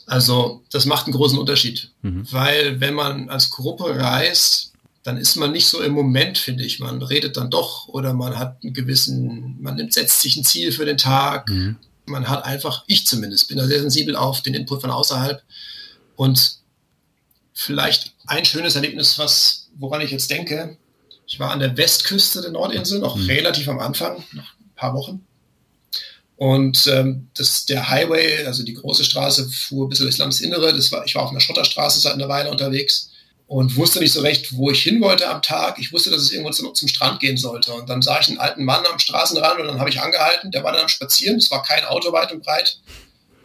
Also das macht einen großen Unterschied, mhm. weil wenn man als Gruppe reist, dann ist man nicht so im Moment, finde ich. Man redet dann doch oder man hat einen gewissen, man setzt sich ein Ziel für den Tag. Mhm. Man hat einfach, ich zumindest, bin da sehr sensibel auf den Input von außerhalb. Und vielleicht ein schönes Erlebnis, was, woran ich jetzt denke, ich war an der Westküste der Nordinsel, noch mhm. relativ am Anfang, noch ein paar Wochen. Und ähm, das, der Highway, also die große Straße, fuhr bis durchs Landesinnere. Das war, ich war auf einer Schotterstraße seit einer Weile unterwegs und wusste nicht so recht, wo ich hin wollte am Tag. Ich wusste, dass es irgendwo zum, zum Strand gehen sollte. Und dann sah ich einen alten Mann am Straßenrand und dann habe ich angehalten. Der war dann am Spazieren. Es war kein Auto weit und breit.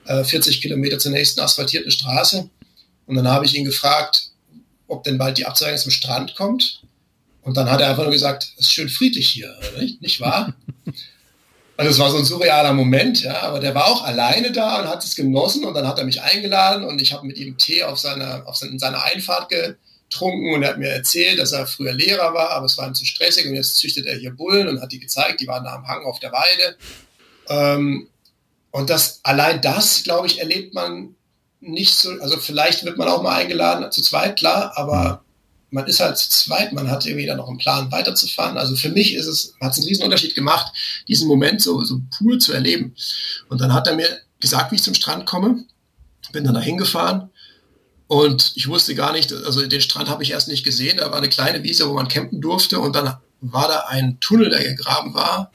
Äh, 40 Kilometer zur nächsten asphaltierten Straße. Und dann habe ich ihn gefragt, ob denn bald die Abzweigung zum Strand kommt. Und dann hat er einfach nur gesagt, es ist schön friedlich hier, nicht, nicht wahr? Also es war so ein surrealer Moment, ja, aber der war auch alleine da und hat es genossen und dann hat er mich eingeladen und ich habe mit ihm Tee auf seiner, auf seine, seiner Einfahrt getrunken und er hat mir erzählt, dass er früher Lehrer war, aber es war ihm zu stressig und jetzt züchtet er hier Bullen und hat die gezeigt, die waren da am Hang auf der Weide. Ähm, und das, allein das, glaube ich, erlebt man nicht so, also vielleicht wird man auch mal eingeladen, zu zweit, klar, aber man ist halt zu zweit, man hat irgendwie dann noch einen Plan weiterzufahren. Also für mich ist es, hat es einen riesen Unterschied gemacht, diesen Moment so, so pur zu erleben. Und dann hat er mir gesagt, wie ich zum Strand komme, bin dann da hingefahren und ich wusste gar nicht, also den Strand habe ich erst nicht gesehen, da war eine kleine Wiese, wo man campen durfte und dann war da ein Tunnel, der gegraben war,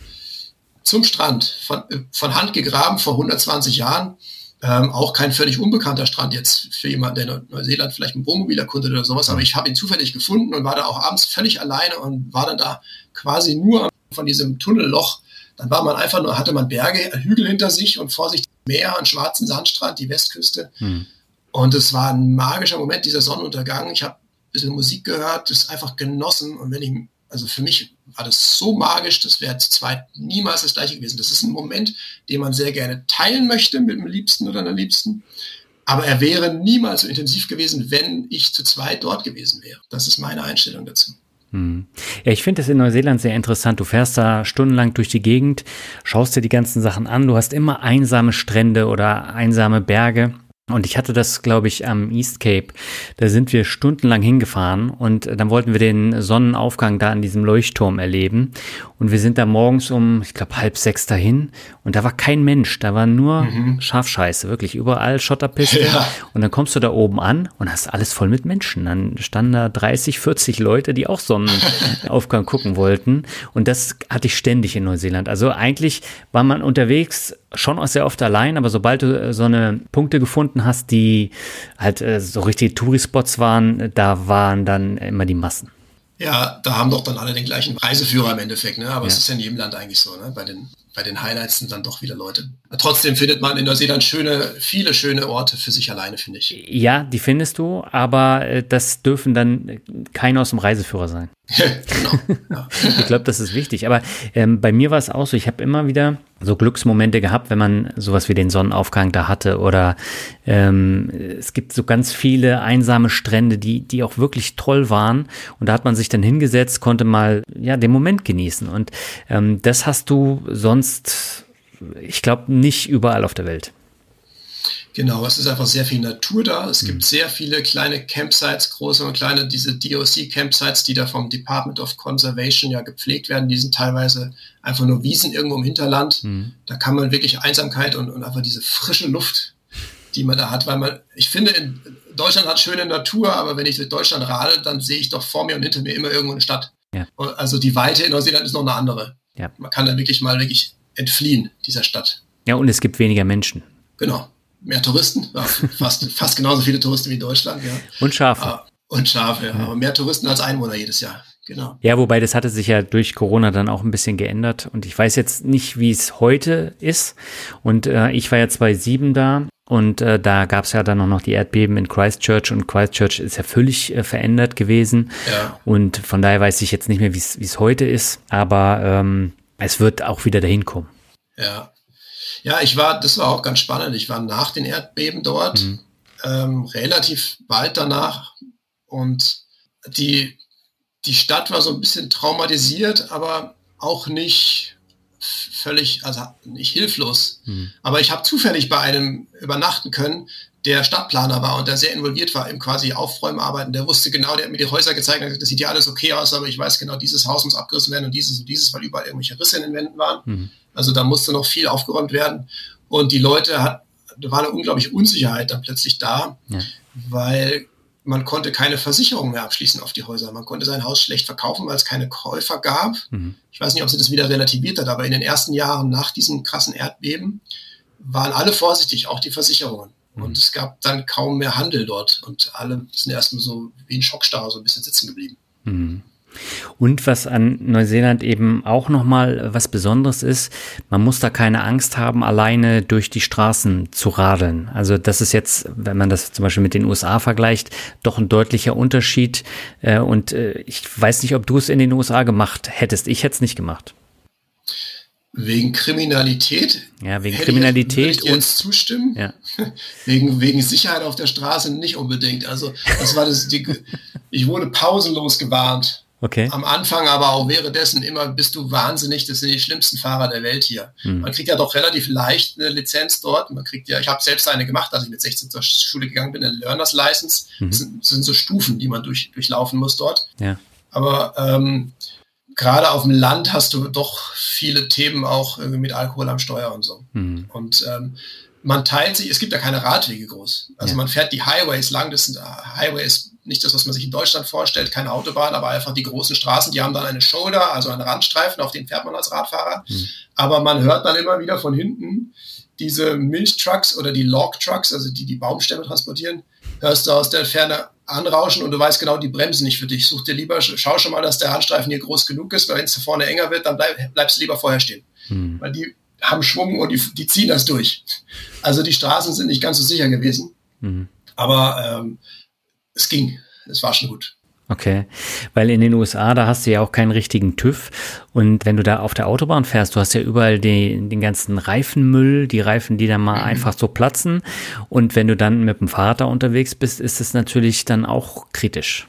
zum Strand, von, von Hand gegraben vor 120 Jahren. Ähm, auch kein völlig unbekannter Strand jetzt für jemanden, der Neuseeland vielleicht ein Wohnmobil erkundet oder sowas, aber ich habe ihn zufällig gefunden und war da auch abends völlig alleine und war dann da quasi nur von diesem Tunnelloch. Dann war man einfach nur, hatte man Berge, Hügel hinter sich und vor sich Meer, einen schwarzen Sandstrand, die Westküste. Hm. Und es war ein magischer Moment, dieser Sonnenuntergang. Ich habe ein bisschen Musik gehört, das einfach genossen. Und wenn ich, also für mich war das so magisch, das wäre zu zweit niemals das gleiche gewesen. Das ist ein Moment, den man sehr gerne teilen möchte mit dem Liebsten oder einer Liebsten. Aber er wäre niemals so intensiv gewesen, wenn ich zu zweit dort gewesen wäre. Das ist meine Einstellung dazu. Hm. Ja, ich finde es in Neuseeland sehr interessant. Du fährst da stundenlang durch die Gegend, schaust dir die ganzen Sachen an. Du hast immer einsame Strände oder einsame Berge. Und ich hatte das, glaube ich, am East Cape. Da sind wir stundenlang hingefahren und dann wollten wir den Sonnenaufgang da an diesem Leuchtturm erleben. Und wir sind da morgens um, ich glaube, halb sechs dahin und da war kein Mensch. Da war nur mhm. Schafscheiße, wirklich überall Schotterpiste. Ja. Und dann kommst du da oben an und hast alles voll mit Menschen. Dann standen da 30, 40 Leute, die auch Sonnenaufgang [LAUGHS] gucken wollten. Und das hatte ich ständig in Neuseeland. Also eigentlich war man unterwegs schon auch sehr oft allein, aber sobald du äh, so eine Punkte gefunden hast, die halt äh, so richtige Tourispots waren, da waren dann immer die Massen. Ja, da haben doch dann alle den gleichen Reiseführer im Endeffekt, ne? Aber ja. es ist ja in jedem Land eigentlich so, ne? Bei den, bei den Highlights sind dann doch wieder Leute. Trotzdem findet man in Neuseeland schöne, viele schöne Orte für sich alleine, finde ich. Ja, die findest du, aber äh, das dürfen dann keine aus dem Reiseführer sein. [LAUGHS] genau. [LAUGHS] Ich glaube, das ist wichtig. Aber ähm, bei mir war es auch so, ich habe immer wieder so Glücksmomente gehabt, wenn man sowas wie den Sonnenaufgang da hatte oder ähm, es gibt so ganz viele einsame Strände, die, die auch wirklich toll waren und da hat man sich dann hingesetzt, konnte mal ja den Moment genießen und ähm, das hast du sonst, ich glaube, nicht überall auf der Welt. Genau, es ist einfach sehr viel Natur da. Es mhm. gibt sehr viele kleine Campsites, große und kleine, diese DOC-Campsites, die da vom Department of Conservation ja gepflegt werden. Die sind teilweise einfach nur Wiesen irgendwo im Hinterland. Mhm. Da kann man wirklich Einsamkeit und, und einfach diese frische Luft, die man da hat, weil man, ich finde, in, Deutschland hat schöne Natur, aber wenn ich durch Deutschland radel, dann sehe ich doch vor mir und hinter mir immer irgendwo eine Stadt. Ja. Also die Weite in Neuseeland ist noch eine andere. Ja. Man kann da wirklich mal wirklich entfliehen, dieser Stadt. Ja, und es gibt weniger Menschen. Genau mehr Touristen, ja, fast, [LAUGHS] fast genauso viele Touristen wie Deutschland. Ja. Und Schafe. Ah, und Schafe, ja. aber mehr Touristen als Einwohner jedes Jahr. Genau. Ja, wobei das hatte sich ja durch Corona dann auch ein bisschen geändert und ich weiß jetzt nicht, wie es heute ist. Und äh, ich war ja 2007 da und äh, da gab es ja dann auch noch die Erdbeben in Christchurch und Christchurch ist ja völlig äh, verändert gewesen. Ja. Und von daher weiß ich jetzt nicht mehr, wie es heute ist, aber ähm, es wird auch wieder dahin kommen. Ja, ja, ich war, das war auch ganz spannend. Ich war nach den Erdbeben dort, mhm. ähm, relativ bald danach. Und die, die Stadt war so ein bisschen traumatisiert, aber auch nicht völlig, also nicht hilflos. Mhm. Aber ich habe zufällig bei einem übernachten können, der Stadtplaner war und der sehr involviert war im quasi Aufräumarbeiten. Der wusste genau, der hat mir die Häuser gezeigt, das sieht ja alles okay aus, aber ich weiß genau, dieses Haus muss abgerissen werden und dieses und dieses, weil überall irgendwelche Risse in den Wänden waren. Mhm. Also da musste noch viel aufgeräumt werden. Und die Leute hat, da war eine unglaubliche Unsicherheit dann plötzlich da, ja. weil man konnte keine Versicherung mehr abschließen auf die Häuser. Man konnte sein Haus schlecht verkaufen, weil es keine Käufer gab. Mhm. Ich weiß nicht, ob sie das wieder relativiert hat, aber in den ersten Jahren nach diesem krassen Erdbeben waren alle vorsichtig, auch die Versicherungen. Mhm. Und es gab dann kaum mehr Handel dort und alle sind erstmal so wie ein Schockstarre so ein bisschen sitzen geblieben. Mhm. Und was an Neuseeland eben auch nochmal was Besonderes ist, man muss da keine Angst haben, alleine durch die Straßen zu radeln. Also das ist jetzt, wenn man das zum Beispiel mit den USA vergleicht, doch ein deutlicher Unterschied. Äh, und äh, ich weiß nicht, ob du es in den USA gemacht hättest. Ich hätte es nicht gemacht. Wegen Kriminalität? Ja, wegen Kriminalität ich, und zustimmen. Ja. [LAUGHS] wegen, wegen Sicherheit auf der Straße nicht unbedingt. Also das war das, die, ich wurde pausenlos gewarnt Okay. Am Anfang, aber auch währenddessen immer bist du wahnsinnig, das sind die schlimmsten Fahrer der Welt hier. Mhm. Man kriegt ja doch relativ leicht eine Lizenz dort. Man kriegt ja, ich habe selbst eine gemacht, als ich mit 16 zur Schule gegangen bin, eine Learners License. Mhm. Das, sind, das, sind, so Stufen, die man durch, durchlaufen muss dort. Ja. Aber ähm, gerade auf dem Land hast du doch viele Themen auch irgendwie mit Alkohol am Steuer und so. Mhm. Und ähm, man teilt sich, es gibt ja keine Radwege groß. Also ja. man fährt die Highways lang, das sind Highways nicht das, was man sich in Deutschland vorstellt, keine Autobahn, aber einfach die großen Straßen, die haben dann eine Shoulder, also einen Randstreifen, auf den fährt man als Radfahrer. Mhm. Aber man hört dann immer wieder von hinten diese Milchtrucks oder die Log-Trucks, also die die Baumstämme transportieren, hörst du aus der Ferne anrauschen und du weißt genau, die bremsen nicht für dich. Such dir lieber, schau schon mal, dass der Randstreifen hier groß genug ist, weil wenn es vorne enger wird, dann bleib, bleibst du lieber vorher stehen. Mhm. Weil die haben Schwung und die, die ziehen das durch. Also die Straßen sind nicht ganz so sicher gewesen. Mhm. Aber ähm, es ging. Es war schon gut. Okay, weil in den USA, da hast du ja auch keinen richtigen TÜV. Und wenn du da auf der Autobahn fährst, du hast ja überall den, den ganzen Reifenmüll, die Reifen, die dann mal mhm. einfach so platzen. Und wenn du dann mit dem Fahrrad da unterwegs bist, ist es natürlich dann auch kritisch.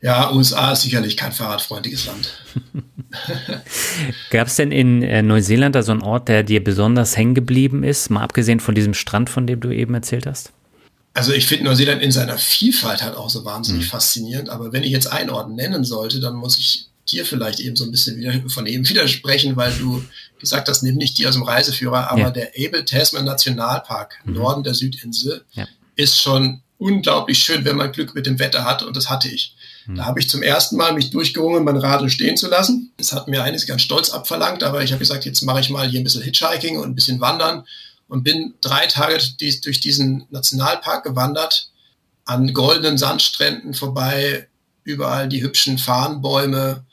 Ja, USA ist sicherlich kein fahrradfreundliches Land. [LAUGHS] Gab es denn in äh, Neuseeland da so einen Ort, der dir besonders hängen geblieben ist, mal abgesehen von diesem Strand, von dem du eben erzählt hast? Also ich finde Neuseeland in seiner Vielfalt halt auch so wahnsinnig mhm. faszinierend. Aber wenn ich jetzt einen Ort nennen sollte, dann muss ich dir vielleicht eben so ein bisschen wieder von eben widersprechen, weil du gesagt hast, nimm nicht die aus dem Reiseführer, aber ja. der Abel Tasman Nationalpark, mhm. Norden der Südinsel, ja. ist schon unglaublich schön, wenn man Glück mit dem Wetter hat und das hatte ich. Mhm. Da habe ich zum ersten Mal mich durchgerungen, mein Radl stehen zu lassen. Das hat mir eines ganz stolz abverlangt, aber ich habe gesagt, jetzt mache ich mal hier ein bisschen Hitchhiking und ein bisschen Wandern und bin drei Tage durch diesen Nationalpark gewandert, an goldenen Sandstränden vorbei, überall die hübschen Farnbäume,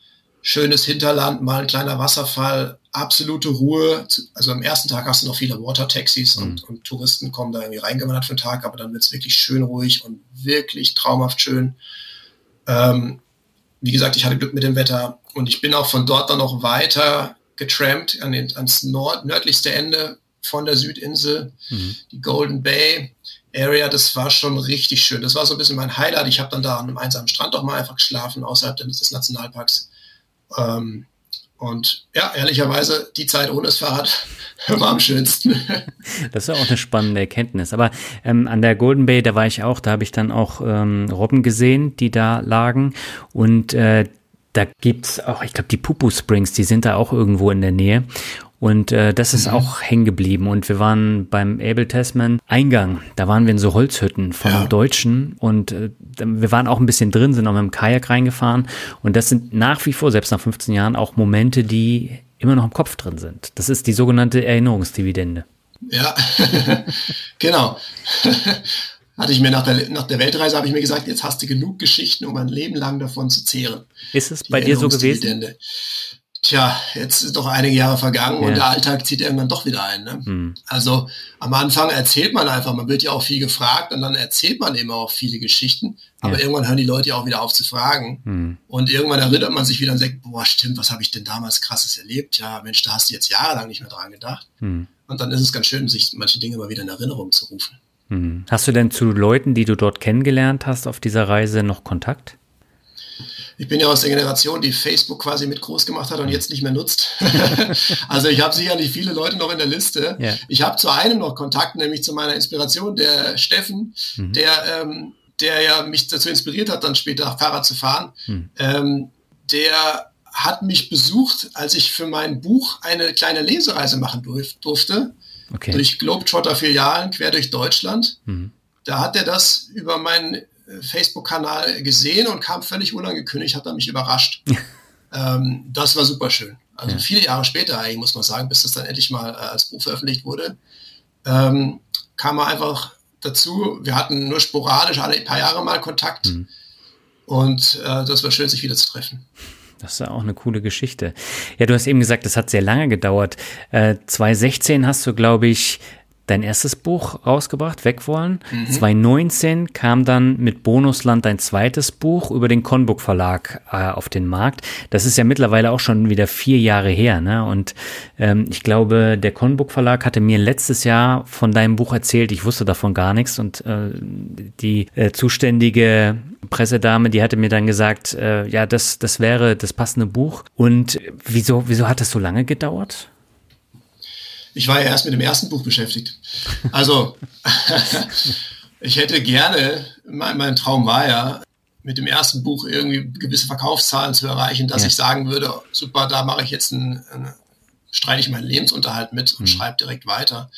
schönes Hinterland, mal ein kleiner Wasserfall, absolute Ruhe. Also am ersten Tag hast du noch viele Water-Taxis mhm. und, und, Touristen kommen da irgendwie reingewandert für den Tag, aber dann wird es wirklich schön ruhig und wirklich traumhaft schön. Ähm, wie gesagt, ich hatte Glück mit dem Wetter und ich bin auch von dort dann noch weiter getrampt an den, ans nord nördlichste Ende von der Südinsel, mhm. die Golden Bay Area, das war schon richtig schön. Das war so ein bisschen mein Highlight. Ich habe dann da an einem einsamen Strand auch mal einfach geschlafen, außerhalb des Nationalparks. Ähm, und ja, ehrlicherweise, die Zeit ohne das Fahrrad [LAUGHS] war am schönsten. [LAUGHS] Das ist auch eine spannende Erkenntnis. Aber ähm, an der Golden Bay, da war ich auch, da habe ich dann auch ähm, Robben gesehen, die da lagen. Und äh, da gibt's auch, ich glaube, die Pupu Springs, die sind da auch irgendwo in der Nähe. Und äh, das ist mhm. auch hängen geblieben. Und wir waren beim Abel Tasman Eingang. Da waren wir in so Holzhütten von ja. Deutschen. Und äh, wir waren auch ein bisschen drin, sind auch mit dem Kajak reingefahren. Und das sind nach wie vor, selbst nach 15 Jahren, auch Momente, die immer noch im Kopf drin sind. Das ist die sogenannte Erinnerungsdividende. Ja, [LAUGHS] genau. [LAUGHS] Hatte ich mir nach der, nach der Weltreise, habe ich mir gesagt, jetzt hast du genug Geschichten, um ein Leben lang davon zu zehren. Ist es bei dir so gewesen? Tja, jetzt ist doch einige Jahre vergangen ja. und der Alltag zieht irgendwann doch wieder ein. Ne? Mhm. Also am Anfang erzählt man einfach, man wird ja auch viel gefragt und dann erzählt man eben auch viele Geschichten, aber ja. irgendwann hören die Leute ja auch wieder auf zu fragen mhm. und irgendwann erinnert man sich wieder und sagt, boah, stimmt, was habe ich denn damals krasses erlebt? Ja, Mensch, da hast du jetzt jahrelang nicht mehr dran gedacht. Mhm. Und dann ist es ganz schön, sich manche Dinge mal wieder in Erinnerung zu rufen. Mhm. Hast du denn zu Leuten, die du dort kennengelernt hast auf dieser Reise, noch Kontakt? Ich bin ja aus der Generation, die Facebook quasi mit groß gemacht hat und jetzt nicht mehr nutzt. [LAUGHS] also ich habe sicherlich viele Leute noch in der Liste. Ja. Ich habe zu einem noch Kontakt, nämlich zu meiner Inspiration, der Steffen, mhm. der, ähm, der ja mich dazu inspiriert hat, dann später Fahrrad zu fahren. Mhm. Ähm, der hat mich besucht, als ich für mein Buch eine kleine Lesereise machen durf durfte. Okay. Durch Globetrotter-Filialen quer durch Deutschland. Mhm. Da hat er das über meinen Facebook-Kanal gesehen und kam völlig unangekündigt, hat er mich überrascht. ähm, das war super schön. Also ja. viele Jahre später eigentlich, muss man sagen, bis das dann endlich mal äh, als Buch veröffentlicht wurde, ähm, kam er einfach dazu. Wir hatten nur sporadisch alle paar Jahre mal Kontakt. Mhm. Und äh, das war schön, sich wieder zu treffen. Das ist ja auch eine coole Geschichte. Ja, du hast eben gesagt, das hat sehr lange gedauert. Äh, 2016 hast du, glaube ich, dein erstes Buch rausgebracht, Wegwollen. Mhm. 2019 kam dann mit Bonusland dein zweites Buch über den Conbook Verlag äh, auf den Markt. Das ist ja mittlerweile auch schon wieder vier Jahre her. Ne? Und ähm, ich glaube, der Conbook Verlag hatte mir letztes Jahr von deinem Buch erzählt. Ich wusste davon gar nichts. Und äh, die äh, zuständige Pressedame, die hatte mir dann gesagt, äh, ja, das, das wäre das passende Buch. Und wieso, wieso hat das so lange gedauert? Ich war ja erst mit dem ersten Buch beschäftigt. Also [LAUGHS] ich hätte gerne, mein, mein, Traum war ja, mit dem ersten Buch irgendwie gewisse Verkaufszahlen zu erreichen, dass ja. ich sagen würde, super, da mache ich jetzt einen, einen streite ich meinen Lebensunterhalt mit und mhm. schreibe direkt weiter.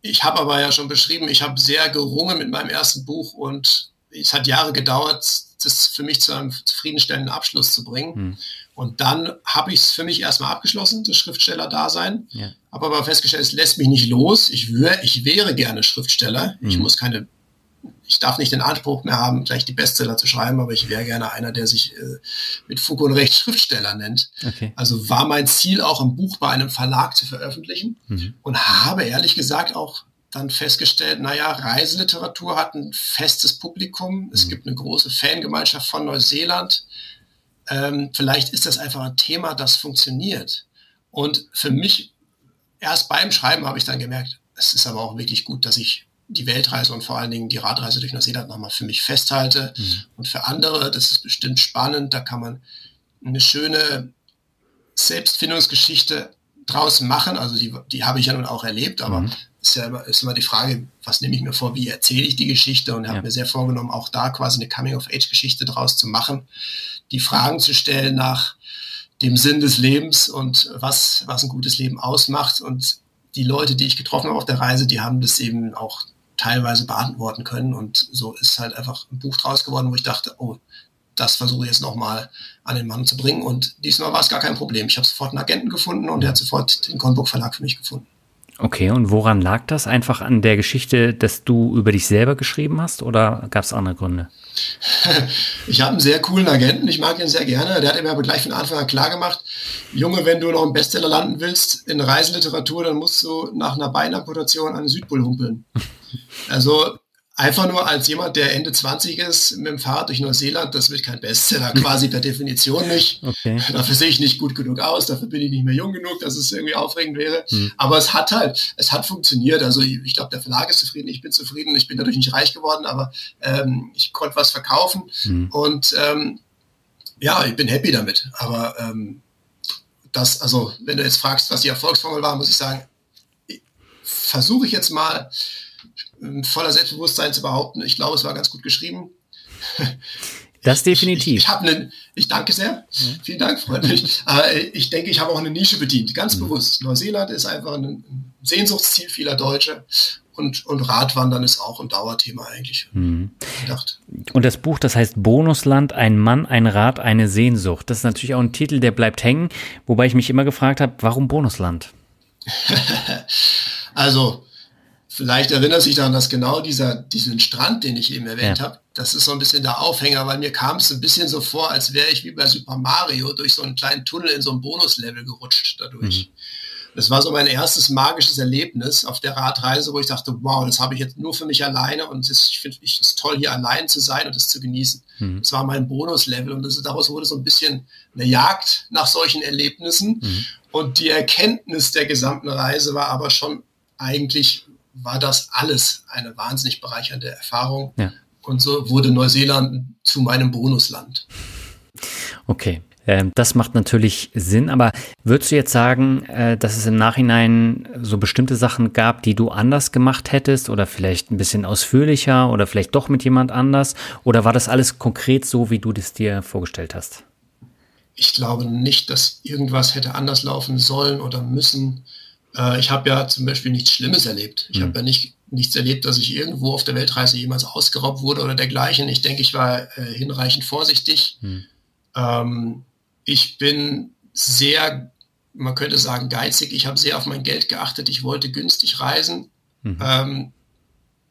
Ich habe aber ja schon beschrieben, ich habe sehr gerungen mit meinem ersten Buch und es hat Jahre gedauert, das für mich zu einem zufriedenstellenden Abschluss zu bringen. Hm. Und dann habe ich es für mich erstmal abgeschlossen, das Schriftsteller-Dasein. Ja. Habe aber festgestellt, es lässt mich nicht los. Ich, wär, ich wäre gerne Schriftsteller. Hm. Ich muss keine, ich darf nicht den Anspruch mehr haben, gleich die Bestseller zu schreiben, aber ich wäre gerne einer, der sich äh, mit Fug und Recht [LAUGHS] Schriftsteller nennt. Okay. Also war mein Ziel auch ein Buch bei einem Verlag zu veröffentlichen mhm. und habe ehrlich gesagt auch dann festgestellt, naja, Reiseliteratur hat ein festes Publikum. Es mhm. gibt eine große Fangemeinschaft von Neuseeland. Ähm, vielleicht ist das einfach ein Thema, das funktioniert. Und für mich, erst beim Schreiben habe ich dann gemerkt, es ist aber auch wirklich gut, dass ich die Weltreise und vor allen Dingen die Radreise durch Neuseeland nochmal für mich festhalte. Mhm. Und für andere, das ist bestimmt spannend, da kann man eine schöne Selbstfindungsgeschichte draus machen. Also die, die habe ich ja nun auch erlebt, aber mhm ist ja immer, ist immer die Frage, was nehme ich mir vor, wie erzähle ich die Geschichte und habe ja. mir sehr vorgenommen, auch da quasi eine Coming-of-Age-Geschichte draus zu machen, die Fragen zu stellen nach dem Sinn des Lebens und was, was ein gutes Leben ausmacht. Und die Leute, die ich getroffen habe auf der Reise, die haben das eben auch teilweise beantworten können. Und so ist halt einfach ein Buch draus geworden, wo ich dachte, oh, das versuche ich jetzt nochmal an den Mann zu bringen. Und diesmal war es gar kein Problem. Ich habe sofort einen Agenten gefunden und der hat sofort den Conbook Verlag für mich gefunden. Okay, und woran lag das? Einfach an der Geschichte, dass du über dich selber geschrieben hast oder gab es andere Gründe? [LAUGHS] Ich habe einen sehr coolen Agenten, ich mag ihn sehr gerne. Der hat mir aber gleich von Anfang an klar gemacht, Junge, wenn du noch im Bestseller landen willst in Reiseliteratur, dann musst du nach einer Beinamputation an den Südpol humpeln. [LAUGHS] Also Einfach nur als jemand, der Ende 20 ist, mit dem Fahrrad durch Neuseeland, das wird kein Bestseller, [LAUGHS] quasi per Definition nicht. Okay. Dafür sehe ich nicht gut genug aus, dafür bin ich nicht mehr jung genug, dass es irgendwie aufregend wäre. Hm. Aber es hat halt, es hat funktioniert. Also ich, ich glaube, der Verlag ist zufrieden, ich bin zufrieden, ich bin dadurch nicht reich geworden, aber ähm, ich konnte was verkaufen hm. und ähm, ja, ich bin happy damit. Aber ähm, das, also wenn du jetzt fragst, was die Erfolgsformel war, muss ich sagen, versuche ich jetzt mal voller Selbstbewusstsein zu behaupten. Ich glaube, es war ganz gut geschrieben. [LAUGHS] Das definitiv. Ich, ich, habe eine, ich danke sehr. Mhm. Vielen Dank, freundlich. Aber ich denke, ich habe auch eine Nische bedient, ganz mhm. bewusst. Neuseeland ist einfach ein Sehnsuchtsziel vieler Deutsche. Und, und Radwandern ist auch ein Dauerthema eigentlich. Mhm. Und das Buch, das heißt Bonusland, ein Mann, ein Rad, eine Sehnsucht. Das ist natürlich auch ein Titel, der bleibt hängen, wobei ich mich immer gefragt habe, warum Bonusland? [LAUGHS] also, Vielleicht erinnert sich daran, dass genau dieser, diesen Strand, den ich eben erwähnt ja. habe, das ist so ein bisschen der Aufhänger, weil mir kam es ein bisschen so vor, als wäre ich wie bei Super Mario durch so einen kleinen Tunnel in so ein Bonuslevel gerutscht dadurch. Mhm. Das war so mein erstes magisches Erlebnis auf der Radreise, wo ich dachte, wow, das habe ich jetzt nur für mich alleine und das, ich finde es toll, hier allein zu sein und das zu genießen. Mhm. Das war mein Bonuslevel und das, daraus wurde so ein bisschen eine Jagd nach solchen Erlebnissen. Mhm. Und die Erkenntnis der gesamten Reise war aber schon eigentlich war das alles eine wahnsinnig bereichernde Erfahrung. Ja. Und so wurde Neuseeland zu meinem Bonusland. Okay. Ähm, das macht natürlich Sinn, aber würdest du jetzt sagen, äh, dass es im Nachhinein so bestimmte Sachen gab, die du anders gemacht hättest oder vielleicht ein bisschen ausführlicher oder vielleicht doch mit jemand anders? Oder war das alles konkret so, wie du das dir vorgestellt hast? Ich glaube nicht, dass irgendwas hätte anders laufen sollen oder müssen. Äh, ich habe ja zum Beispiel nichts Schlimmes erlebt. Ich mhm. habe ja nicht nichts erlebt, dass ich irgendwo auf der Weltreise jemals ausgeraubt wurde oder dergleichen. Ich denke, ich war äh, hinreichend vorsichtig. Mhm. Ähm, ich bin sehr, man könnte sagen, geizig. Ich habe sehr auf mein Geld geachtet. Ich wollte günstig reisen. Mhm. Ähm,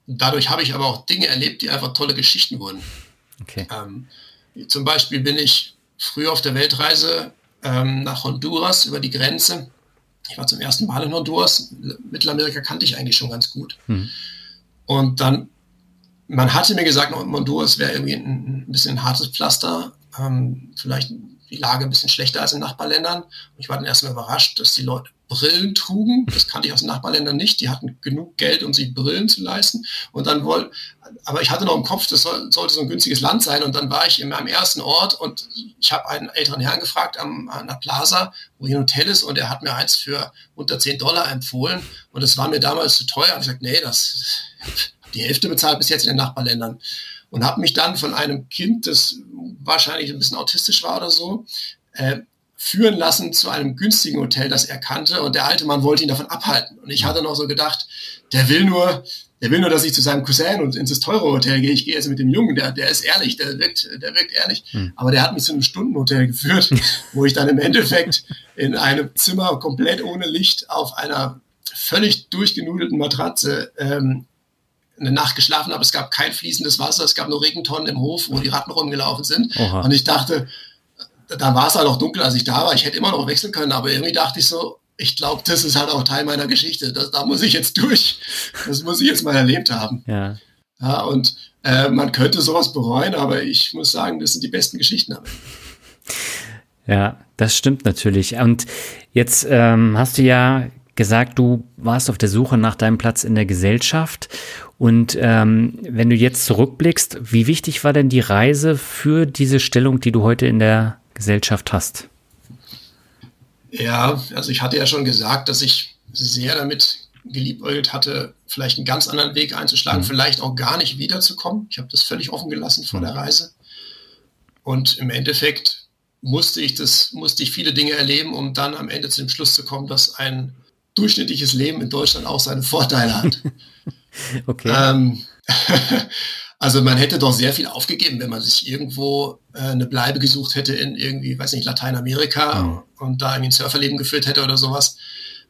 dadurch habe ich aber auch Dinge erlebt, die einfach tolle Geschichten wurden. Okay. Ähm, zum Beispiel bin ich früher auf der Weltreise ähm, nach Honduras über die Grenze ich war zum ersten Mal in Honduras. Mittelamerika kannte ich eigentlich schon ganz gut. Mhm. Und dann, man hatte mir gesagt, Honduras wäre irgendwie ein, ein, bisschen ein hartes Pflaster, ähm, vielleicht die Lage ein bisschen schlechter als in Nachbarländern. Und ich war dann erstmal überrascht, dass die Leute Brillen trugen. Das kannte ich aus Nachbarländern nicht. Die hatten genug Geld, um sich Brillen zu leisten. Und dann wohl, aber ich hatte noch im Kopf, das soll, sollte so ein günstiges Land sein. Und dann war ich in meinem ersten Ort und ich habe einen älteren Herrn gefragt am, an der Plaza, wo hier ein Hotel ist. Und er hat mir eins für unter 10 Dollar empfohlen. Und das war mir damals zu teuer. Und ich gesagt, nee, das die Hälfte bezahlt bis jetzt in den Nachbarländern. Und habe mich dann von einem Kind, das wahrscheinlich ein bisschen autistisch war oder so, äh, führen lassen zu einem günstigen Hotel, das er kannte. Und der alte Mann wollte ihn davon abhalten. Und ich hatte noch so gedacht, der will nur, der will nur, dass ich zu seinem Cousin und ins teure Hotel gehe. Ich gehe jetzt mit dem Jungen, der, der ist ehrlich, der wirkt, der wirkt ehrlich. Hm. Aber der hat mich zu einem Stundenhotel geführt, [LAUGHS] wo ich dann im Endeffekt in einem Zimmer komplett ohne Licht auf einer völlig durchgenudelten Matratze ähm, eine Nacht geschlafen habe. Es gab kein fließendes Wasser, es gab nur Regentonnen im Hof, wo die Ratten rumgelaufen sind. Oha. Und ich dachte, da war es halt auch dunkel, als ich da war. Ich hätte immer noch wechseln können, aber irgendwie dachte ich so, ich glaube, das ist halt auch Teil meiner Geschichte. Das, da muss ich jetzt durch. Das muss ich jetzt mal erlebt haben. Ja. ja und äh, man könnte sowas bereuen, aber ich muss sagen, das sind die besten Geschichten. Ja, das stimmt natürlich. Und jetzt ähm, hast du ja gesagt, du warst auf der Suche nach deinem Platz in der Gesellschaft. Und ähm, wenn du jetzt zurückblickst, wie wichtig war denn die Reise für diese Stellung, die du heute in der Gesellschaft hast? Ja, also ich hatte ja schon gesagt, dass ich sehr damit geliebäugelt hatte, vielleicht einen ganz anderen Weg einzuschlagen, mhm. vielleicht auch gar nicht wiederzukommen. Ich habe das völlig offen gelassen vor mhm. der Reise. Und im Endeffekt musste ich das, musste ich viele Dinge erleben, um dann am Ende zu dem Schluss zu kommen, dass ein durchschnittliches Leben in Deutschland auch seine Vorteile hat. [LAUGHS] okay. Ähm, [LAUGHS] also man hätte doch sehr viel aufgegeben, wenn man sich irgendwo äh, eine Bleibe gesucht hätte in irgendwie, weiß nicht, Lateinamerika mhm. und da irgendwie ein Surferleben geführt hätte oder sowas.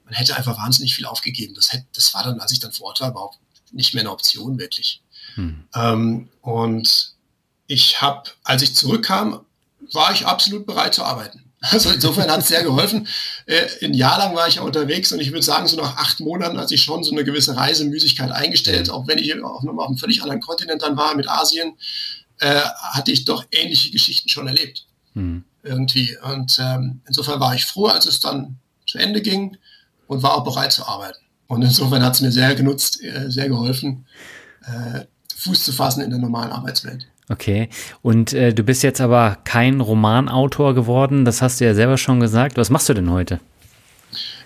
Man hätte einfach wahnsinnig viel aufgegeben. Das, hätte, das war dann, als ich dann vor Ort war, überhaupt nicht mehr eine Option wirklich. Mhm. Ähm, und ich habe, als ich zurückkam, war ich absolut bereit zu arbeiten. Also insofern hat es sehr geholfen. Äh, ein Jahr lang war ich ja unterwegs und ich würde sagen, so nach acht Monaten hat sich schon so eine gewisse Reisemüßigkeit eingestellt, auch wenn ich auch nochmal auf einem völlig anderen Kontinent dann war, mit Asien, äh, hatte ich doch ähnliche Geschichten schon erlebt. Mhm. Irgendwie. Und ähm, insofern war ich froh, als es dann zu Ende ging und war auch bereit zu arbeiten. Und insofern hat es mir sehr genutzt, äh, sehr geholfen, äh, Fuß zu fassen in der normalen Arbeitswelt. Okay. Und äh, du bist jetzt aber kein Romanautor geworden, das hast du ja selber schon gesagt. Was machst du denn heute?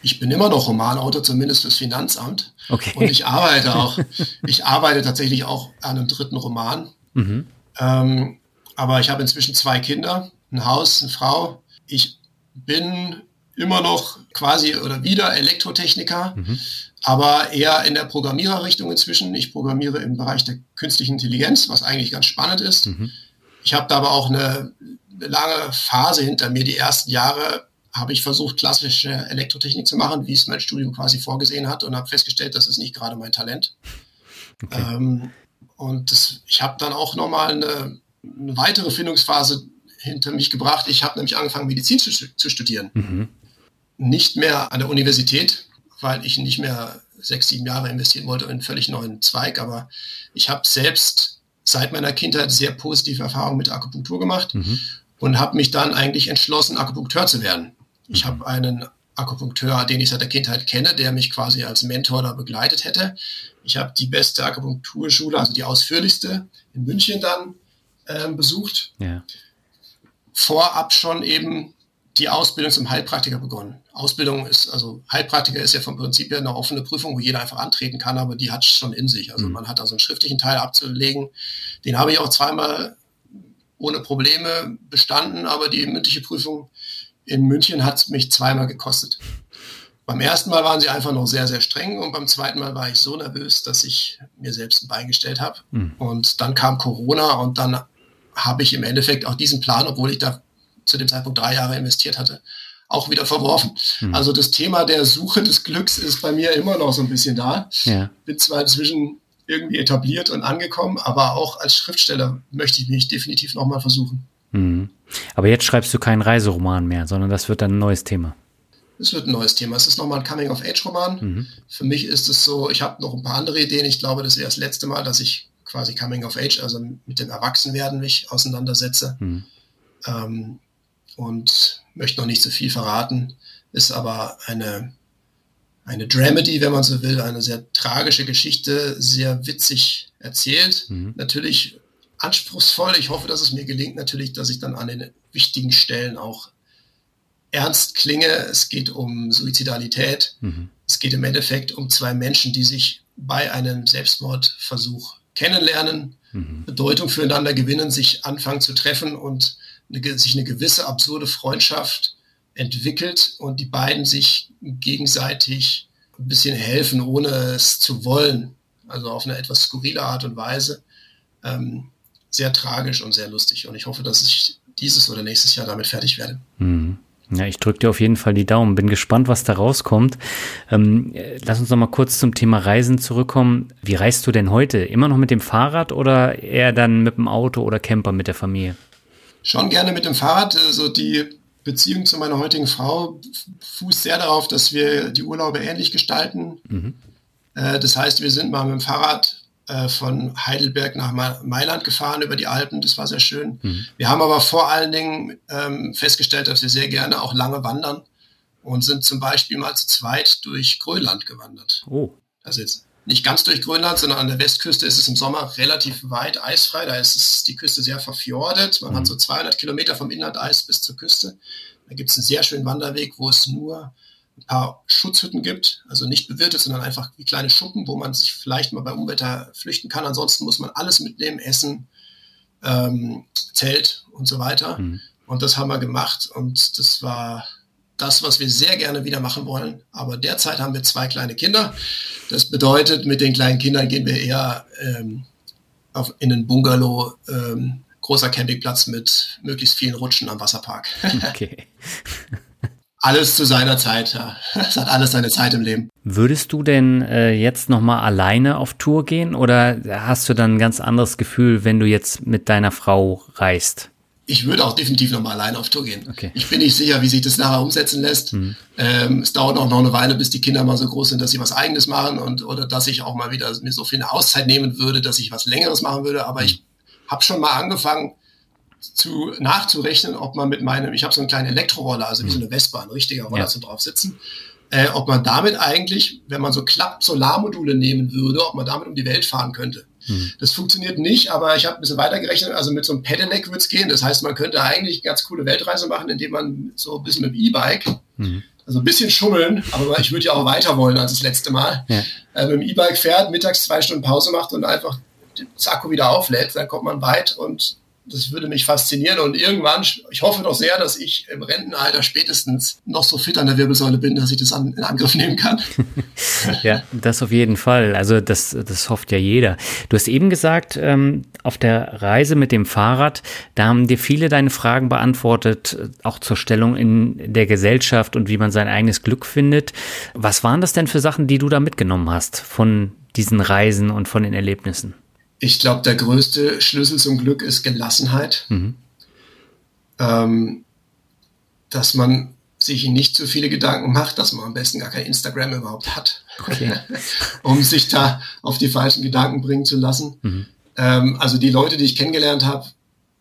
Ich bin immer noch Romanautor, zumindest fürs Finanzamt. Okay. Und ich arbeite auch, [LAUGHS] ich arbeite tatsächlich auch an einem dritten Roman. Mhm. Ähm, aber ich habe inzwischen zwei Kinder, ein Haus, eine Frau. Ich bin immer noch quasi oder wieder Elektrotechniker. Mhm aber eher in der Programmiererrichtung inzwischen. Ich programmiere im Bereich der künstlichen Intelligenz, was eigentlich ganz spannend ist. Mhm. Ich habe da aber auch eine, eine, lange Phase hinter mir. Die ersten Jahre habe ich versucht, klassische Elektrotechnik zu machen, wie es mein Studium quasi vorgesehen hat und habe festgestellt, das ist nicht gerade mein Talent. Okay. Ähm, und das, ich habe dann auch nochmal eine, eine weitere Findungsphase hinter mich gebracht. Ich habe nämlich angefangen, Medizin zu, zu studieren. Mhm. Nicht mehr an der Universität, weil ich nicht mehr sechs, sieben Jahre investieren wollte in einen völlig neuen Zweig. Aber ich habe selbst seit meiner Kindheit sehr positive Erfahrungen mit Akupunktur gemacht mhm. und habe mich dann eigentlich entschlossen, Akupunkteur zu werden. Ich mhm. habe einen Akupunkteur, den ich seit der Kindheit kenne, der mich quasi als Mentor da begleitet hätte. Ich habe die beste Akupunkturschule, also die ausführlichste in München dann äh, besucht. Ja. Vorab schon eben die Ausbildung zum Heilpraktiker begonnen. Ausbildung ist, also Heilpraktiker ist ja vom Prinzip her eine offene Prüfung, wo jeder einfach antreten kann, aber die hat schon in sich. Also mhm. man hat also einen schriftlichen Teil abzulegen. Den habe ich auch zweimal ohne Probleme bestanden, aber die mündliche Prüfung in München hat mich zweimal gekostet. Beim ersten Mal waren sie einfach noch sehr, sehr streng und beim zweiten Mal war ich so nervös, dass ich mir selbst ein Bein gestellt habe. Mhm. Und dann kam Corona und dann habe ich im Endeffekt auch diesen Plan, obwohl ich da zu dem Zeitpunkt drei Jahre investiert hatte, auch wieder verworfen. Mhm. Also das Thema der Suche des Glücks ist bei mir immer noch so ein bisschen da. Ja. Bin zwar inzwischen irgendwie etabliert und angekommen, aber auch als Schriftsteller möchte ich mich definitiv nochmal versuchen. Mhm. Aber jetzt schreibst du keinen Reiseroman mehr, sondern das wird dann ein neues Thema. Es wird ein neues Thema. Es ist nochmal ein Coming-of-Age-Roman. Mhm. Für mich ist es so, ich habe noch ein paar andere Ideen. Ich glaube, das wäre das letzte Mal, dass ich quasi Coming-of-Age, also mit dem Erwachsenwerden mich auseinandersetze. Mhm. Ähm, und möchte noch nicht zu so viel verraten, ist aber eine, eine Dramedy, wenn man so will, eine sehr tragische Geschichte, sehr witzig erzählt. Mhm. Natürlich anspruchsvoll. Ich hoffe, dass es mir gelingt, natürlich, dass ich dann an den wichtigen Stellen auch ernst klinge. Es geht um Suizidalität. Mhm. Es geht im Endeffekt um zwei Menschen, die sich bei einem Selbstmordversuch kennenlernen, mhm. Bedeutung füreinander gewinnen, sich anfangen zu treffen und eine, sich eine gewisse absurde Freundschaft entwickelt und die beiden sich gegenseitig ein bisschen helfen, ohne es zu wollen. also auf eine etwas skurrile Art und Weise. Ähm, sehr tragisch und sehr lustig. Und ich hoffe, dass ich dieses oder nächstes Jahr damit fertig werde. Mhm. Ja, ich drücke dir auf jeden Fall die Daumen. Bin gespannt, was da rauskommt. Ähm, lass uns noch mal kurz zum Thema Reisen zurückkommen. Wie reist du denn heute? Immer noch mit dem Fahrrad oder eher dann mit dem Auto oder Camper mit der Familie? Schon gerne mit dem Fahrrad. Also die Beziehung zu meiner heutigen Frau fußt sehr darauf, dass wir die Urlaube ähnlich gestalten. Mhm. Äh, das heißt, wir sind mal mit dem Fahrrad äh, von Heidelberg nach Mailand gefahren über die Alpen. Das war sehr schön. Mhm. Wir haben aber vor allen Dingen ähm, festgestellt, dass wir sehr gerne auch lange wandern und sind zum Beispiel mal zu zweit durch Grönland gewandert. Oh. Also jetzt nicht ganz durch Grönland, sondern an der Westküste ist es im Sommer relativ weit eisfrei. Da ist es, die Küste sehr verfjordet. Man mhm. hat so 200 Kilometer vom Inlandeis bis zur Küste. Da gibt es einen sehr schönen Wanderweg, wo es nur ein paar Schutzhütten gibt, also nicht bewirtet, sondern einfach wie kleine Schuppen, wo man sich vielleicht mal bei Unwetter flüchten kann. Ansonsten muss man alles mitnehmen, Essen, ähm, Zelt und so weiter. Mhm. Und das haben wir gemacht und das war das, was wir sehr gerne wieder machen wollen. Aber derzeit haben wir zwei kleine Kinder. Das bedeutet, mit den kleinen Kindern gehen wir eher ähm, auf, in einen Bungalow, ähm, großer Campingplatz mit möglichst vielen Rutschen am Wasserpark. [LAUGHS] Okay. alles zu seiner Zeit. Ja. Es hat alles seine Zeit im Leben. Würdest du denn äh, jetzt noch mal alleine auf Tour gehen oder hast du dann ein ganz anderes Gefühl, wenn du jetzt mit deiner Frau reist? Ich würde auch definitiv noch mal alleine auf Tour gehen. Okay. Ich bin nicht sicher, wie sich das nachher umsetzen lässt. Mhm. Ähm, es dauert auch noch eine Weile, bis die Kinder mal so groß sind, dass sie was Eigenes machen und oder dass ich auch mal wieder mir so viel eine Auszeit nehmen würde, dass ich was Längeres machen würde. Aber mhm. ich habe schon mal angefangen, zu nachzurechnen, ob man mit meinem, ich habe so einen kleinen Elektroroller, also wie so mhm. eine Vespa, ein richtiger Roller ja. zum drauf sitzen, äh, ob man damit eigentlich, wenn man so klappt Solarmodule nehmen würde, ob man damit um die Welt fahren könnte. Mhm. Das funktioniert nicht, aber ich habe ein bisschen weitergerechnet, also mit so einem Pedelec würde es gehen. Das heißt, man könnte eigentlich eine ganz coole Weltreise machen, indem man so ein bisschen mit dem E-Bike, mhm. also ein bisschen schummeln, aber ich würde ja auch weiter wollen als das letzte Mal, ja. äh, mit dem E-Bike fährt, mittags zwei Stunden Pause macht und einfach das Akku wieder auflädt, dann kommt man weit und das würde mich faszinieren und irgendwann, ich hoffe doch sehr, dass ich im Rentenalter spätestens noch so fit an der Wirbelsäule bin, dass ich das an, in Angriff nehmen kann. [LAUGHS] ja, das auf jeden Fall. Also das, das hofft ja jeder. Du hast eben gesagt, ähm, auf der Reise mit dem Fahrrad, da haben dir viele deine Fragen beantwortet, auch zur Stellung in der Gesellschaft und wie man sein eigenes Glück findet. Was waren das denn für Sachen, die du da mitgenommen hast von diesen Reisen und von den Erlebnissen? Ich glaube, der größte Schlüssel zum Glück ist Gelassenheit. Mhm. Ähm, dass man sich nicht zu viele Gedanken macht, dass man am besten gar kein Instagram überhaupt hat, okay. [LAUGHS] um sich da auf die falschen Gedanken bringen zu lassen. Mhm. Ähm, also die Leute, die ich kennengelernt habe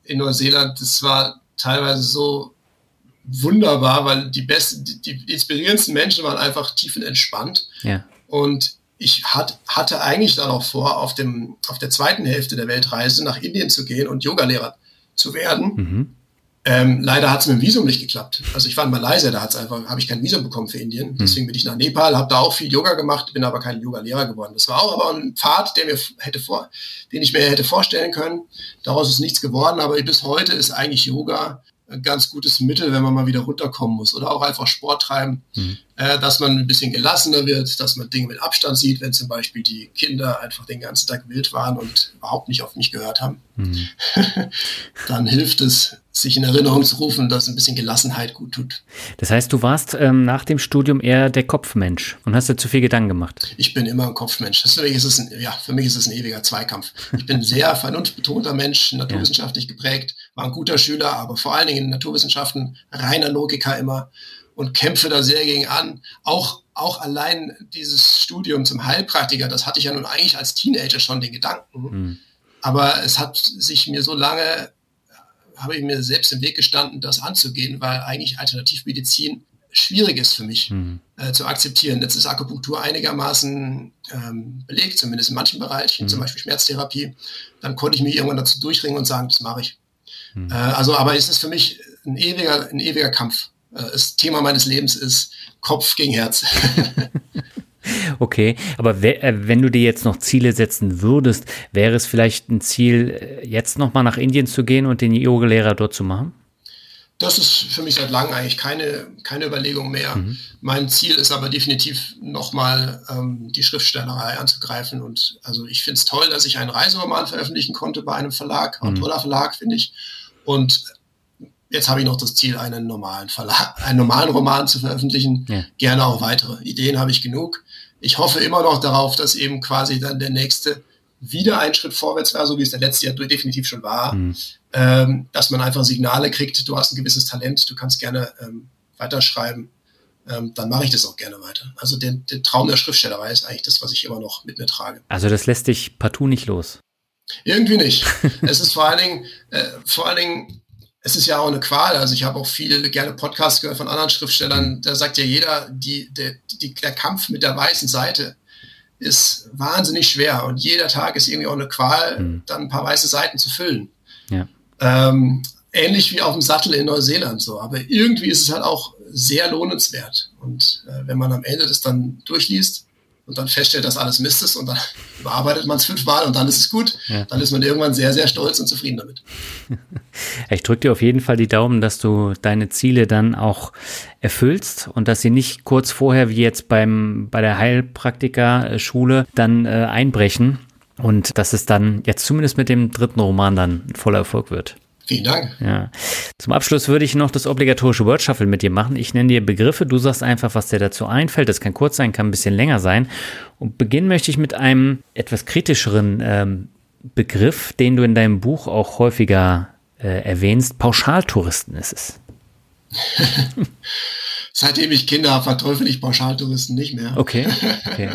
in Neuseeland, das war teilweise so wunderbar, weil die besten, die, die inspirierendsten Menschen waren einfach tiefenentspannt. Ja. Und ich hat, hatte eigentlich dann auch vor, auf, dem, auf der zweiten Hälfte der Weltreise nach Indien zu gehen und Yogalehrer zu werden. Mhm. Ähm, leider hat es mit dem Visum nicht geklappt. Also ich war in Malaysia, da hat's einfach, habe ich kein Visum bekommen für Indien. Mhm. Deswegen bin ich nach Nepal, habe da auch viel Yoga gemacht, bin aber kein Yoga-Lehrer geworden. Das war auch aber ein Pfad, der mir hätte vor, den ich mir hätte vorstellen können. Daraus ist nichts geworden, aber bis heute ist eigentlich Yoga ganz gutes Mittel, wenn man mal wieder runterkommen muss oder auch einfach Sport treiben. Mhm äh, dass man ein bisschen gelassener wird, dass man Dinge mit Abstand sieht, wenn zum Beispiel die Kinder einfach den ganzen Tag wild waren und überhaupt nicht auf mich gehört haben. Mhm. [LAUGHS] Dann hilft es, sich in Erinnerung zu rufen, dass ein bisschen Gelassenheit gut tut. Das heißt, du warst ähm, nach dem Studium eher der Kopfmensch und hast dir zu viel Gedanken gemacht. Ich bin immer ein Kopfmensch. Deswegen ist es ein, ja, für mich ist es ein ewiger Zweikampf. Ich bin ein sehr vernunftbetonter Mensch, naturwissenschaftlich ja. geprägt, war ein guter Schüler, aber vor allen Dingen in Naturwissenschaften reiner Logiker immer und kämpfe da sehr gegen an. Auch, auch allein dieses Studium zum Heilpraktiker, das hatte ich ja nun eigentlich als Teenager schon den Gedanken. Mhm. Aber es hat sich mir so lange, habe ich mir selbst im Weg gestanden, das anzugehen, weil eigentlich Alternativmedizin schwierig ist für mich mhm. äh, zu akzeptieren. Jetzt ist Akupunktur einigermaßen ähm, belegt, zumindest in manchen Bereichen, mhm. zum Beispiel Schmerztherapie. Dann konnte ich mich irgendwann dazu durchringen und sagen, das mache ich. Mhm. Äh, also, aber es ist für mich ein ewiger, ein ewiger Kampf. Äh, das Thema meines Lebens ist Kopf gegen Herz. [LAUGHS] Okay, aber äh, wenn du dir jetzt noch Ziele setzen würdest, wäre es vielleicht ein Ziel, äh, jetzt nochmal nach Indien zu gehen und den Yoga-Lehrer dort zu machen? Das ist für mich seit langem eigentlich keine, keine Überlegung mehr. Mhm. Mein Ziel ist aber definitiv nochmal ähm, die Schriftstellerei anzugreifen. Und also ich finde es toll, dass ich einen Reiseroman veröffentlichen konnte bei einem Verlag, mhm. ein toller Verlag, finde ich. Und jetzt habe ich noch das Ziel, einen normalen Verlag, einen normalen Roman zu veröffentlichen. Ja. Gerne auch weitere. Ideen habe ich genug. Ich hoffe immer noch darauf, dass eben quasi dann der nächste wieder ein Schritt vorwärts war, so wie es der letzte Jahr definitiv schon war, mhm. ähm, dass man einfach Signale kriegt, du hast ein gewisses Talent, du kannst gerne ähm, weiterschreiben, ähm, dann mache ich das auch gerne weiter. Also der, der Traum der Schriftstellerei ist eigentlich das, was ich immer noch mit mir trage. Also das lässt dich partout nicht los? Irgendwie nicht. es ist vor allen Dingen, äh, vor allen Dingen, es ist ja auch eine Qual. Also ich habe auch viele gerne Podcasts gehört von anderen Schriftstellern. Mhm. Da sagt ja jeder, die, der, die, der Kampf mit der weißen Seite ist wahnsinnig schwer und jeder Tag ist irgendwie auch eine Qual, mhm. dann ein paar weiße Seiten zu füllen. Ja. Ähm, ähnlich wie auf dem Sattel in Neuseeland so. Aber irgendwie ist es halt auch sehr lohnenswert. Und äh, wenn man am Ende das dann durchliest, und dann feststellt, dass alles Mist ist und dann [LAUGHS] bearbeitet man es fünfmal und dann ist es gut, ja. dann ist man irgendwann sehr, sehr stolz und zufrieden damit. [LAUGHS] Ich drücke dir auf jeden Fall die Daumen, dass du deine Ziele dann auch erfüllst und dass sie nicht kurz vorher, wie jetzt beim, bei der Heilpraktikerschule, dann äh, einbrechen und dass es dann jetzt zumindest mit dem dritten Roman dann voller Erfolg wird. Vielen Dank. Ja. Zum Abschluss würde ich noch das obligatorische Word Shuffle mit dir machen. Ich nenne dir Begriffe, du sagst einfach, was dir dazu einfällt. Das kann kurz sein, kann ein bisschen länger sein. Und beginnen möchte ich mit einem etwas kritischeren ähm, Begriff, den du in deinem Buch auch häufiger äh, erwähnst. Pauschaltouristen ist es. [LAUGHS] Seitdem ich Kinder habe, verteufel ich Pauschaltouristen nicht mehr. Okay. [LAUGHS] okay.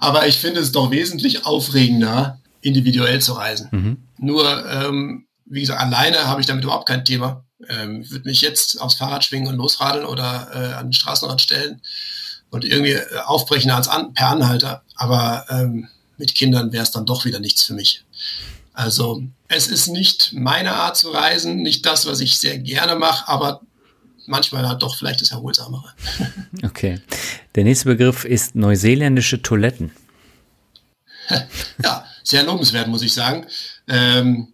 Aber ich finde es doch wesentlich aufregender, individuell zu reisen. Mhm. Nur ähm, wie gesagt, alleine habe ich damit überhaupt kein Thema. Ähm, würde mich jetzt aufs Fahrrad schwingen und losradeln oder äh, an den Straßenrand stellen und irgendwie äh, aufbrechen als an, per Anhalter. Aber ähm, mit Kindern wäre es dann doch wieder nichts für mich. Also es ist nicht meine Art zu reisen, nicht das, was ich sehr gerne mache, aber manchmal halt doch vielleicht das Erholsamere. [LAUGHS] [LAUGHS] Okay. Der nächste Begriff ist neuseeländische Toiletten. [LAUGHS] ja, sehr lobenswert, muss ich sagen. Ähm,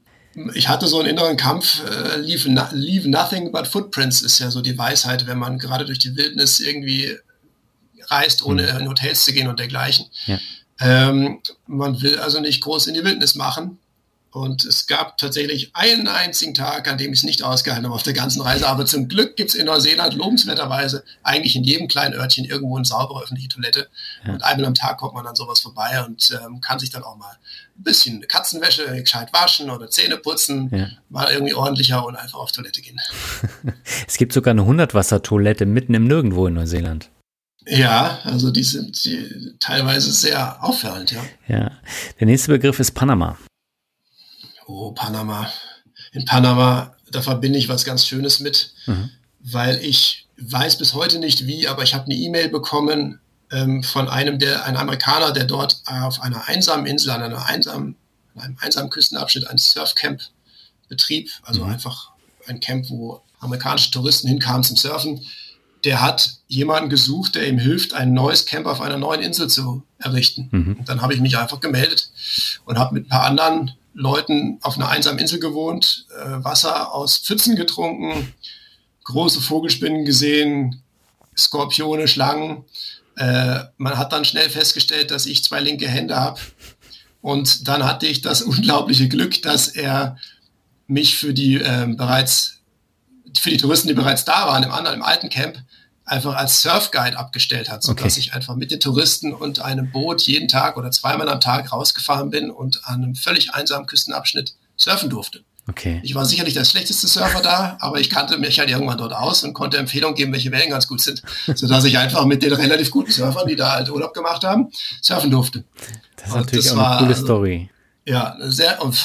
ich hatte so einen inneren Kampf, äh, leave, no, leave nothing but footprints ist ja so die Weisheit, wenn man gerade durch die Wildnis irgendwie reist, ohne mhm. in Hotels zu gehen und dergleichen. Ja. Ähm, man will also nicht groß in die Wildnis machen, und es gab tatsächlich einen einzigen Tag, an dem ich es nicht ausgehalten habe auf der ganzen Reise. Aber zum Glück gibt es in Neuseeland lobenswerterweise eigentlich in jedem kleinen Örtchen irgendwo eine saubere öffentliche Toilette. Ja. Und einmal am Tag kommt man dann sowas vorbei und ähm, kann sich dann auch mal ein bisschen Katzenwäsche gescheit waschen oder Zähne putzen, ja. mal irgendwie ordentlicher und einfach auf Toilette gehen. [LAUGHS] es gibt sogar eine 100-Wasser-Toilette mitten im Nirgendwo in Neuseeland. Ja, also die sind die, teilweise sehr auffallend, ja. Ja. Der nächste Begriff ist Panama. Oh, Panama. In Panama, da verbinde ich was ganz Schönes mit, mhm. weil ich weiß bis heute nicht wie, aber ich habe eine E-Mail bekommen ähm, von einem, der, ein Amerikaner, der dort auf einer einsamen Insel, an einer einsamen, an einem einsamen Küstenabschnitt ein Surfcamp betrieb, also mhm. einfach ein Camp, wo amerikanische Touristen hinkamen zum Surfen. Der hat jemanden gesucht, der ihm hilft, ein neues Camp auf einer neuen Insel zu errichten. Mhm. Und dann habe ich mich einfach gemeldet und habe mit ein paar anderen Leuten auf einer einsamen Insel gewohnt, äh, Wasser aus Pfützen getrunken, große Vogelspinnen gesehen, Skorpione, Schlangen. Äh, man hat dann schnell festgestellt, dass ich zwei linke Hände habe. Und dann hatte ich das [LAUGHS] unglaubliche Glück, dass er mich für die äh, bereits, für die Touristen, die bereits da waren, im anderen, im alten Camp, einfach als Surfguide abgestellt hat, sodass okay. ich einfach mit den Touristen und einem Boot jeden Tag oder zweimal am Tag rausgefahren bin und an einem völlig einsamen Küstenabschnitt surfen durfte. Okay. Ich war sicherlich der schlechteste Surfer da, aber ich kannte mich halt irgendwann dort aus und konnte Empfehlungen geben, welche Wellen ganz gut sind, sodass ich einfach mit den relativ guten Surfern, die da halt Urlaub gemacht haben, surfen durfte. Das ist und natürlich das auch eine coole also, Story. Ja, sehr [LAUGHS] und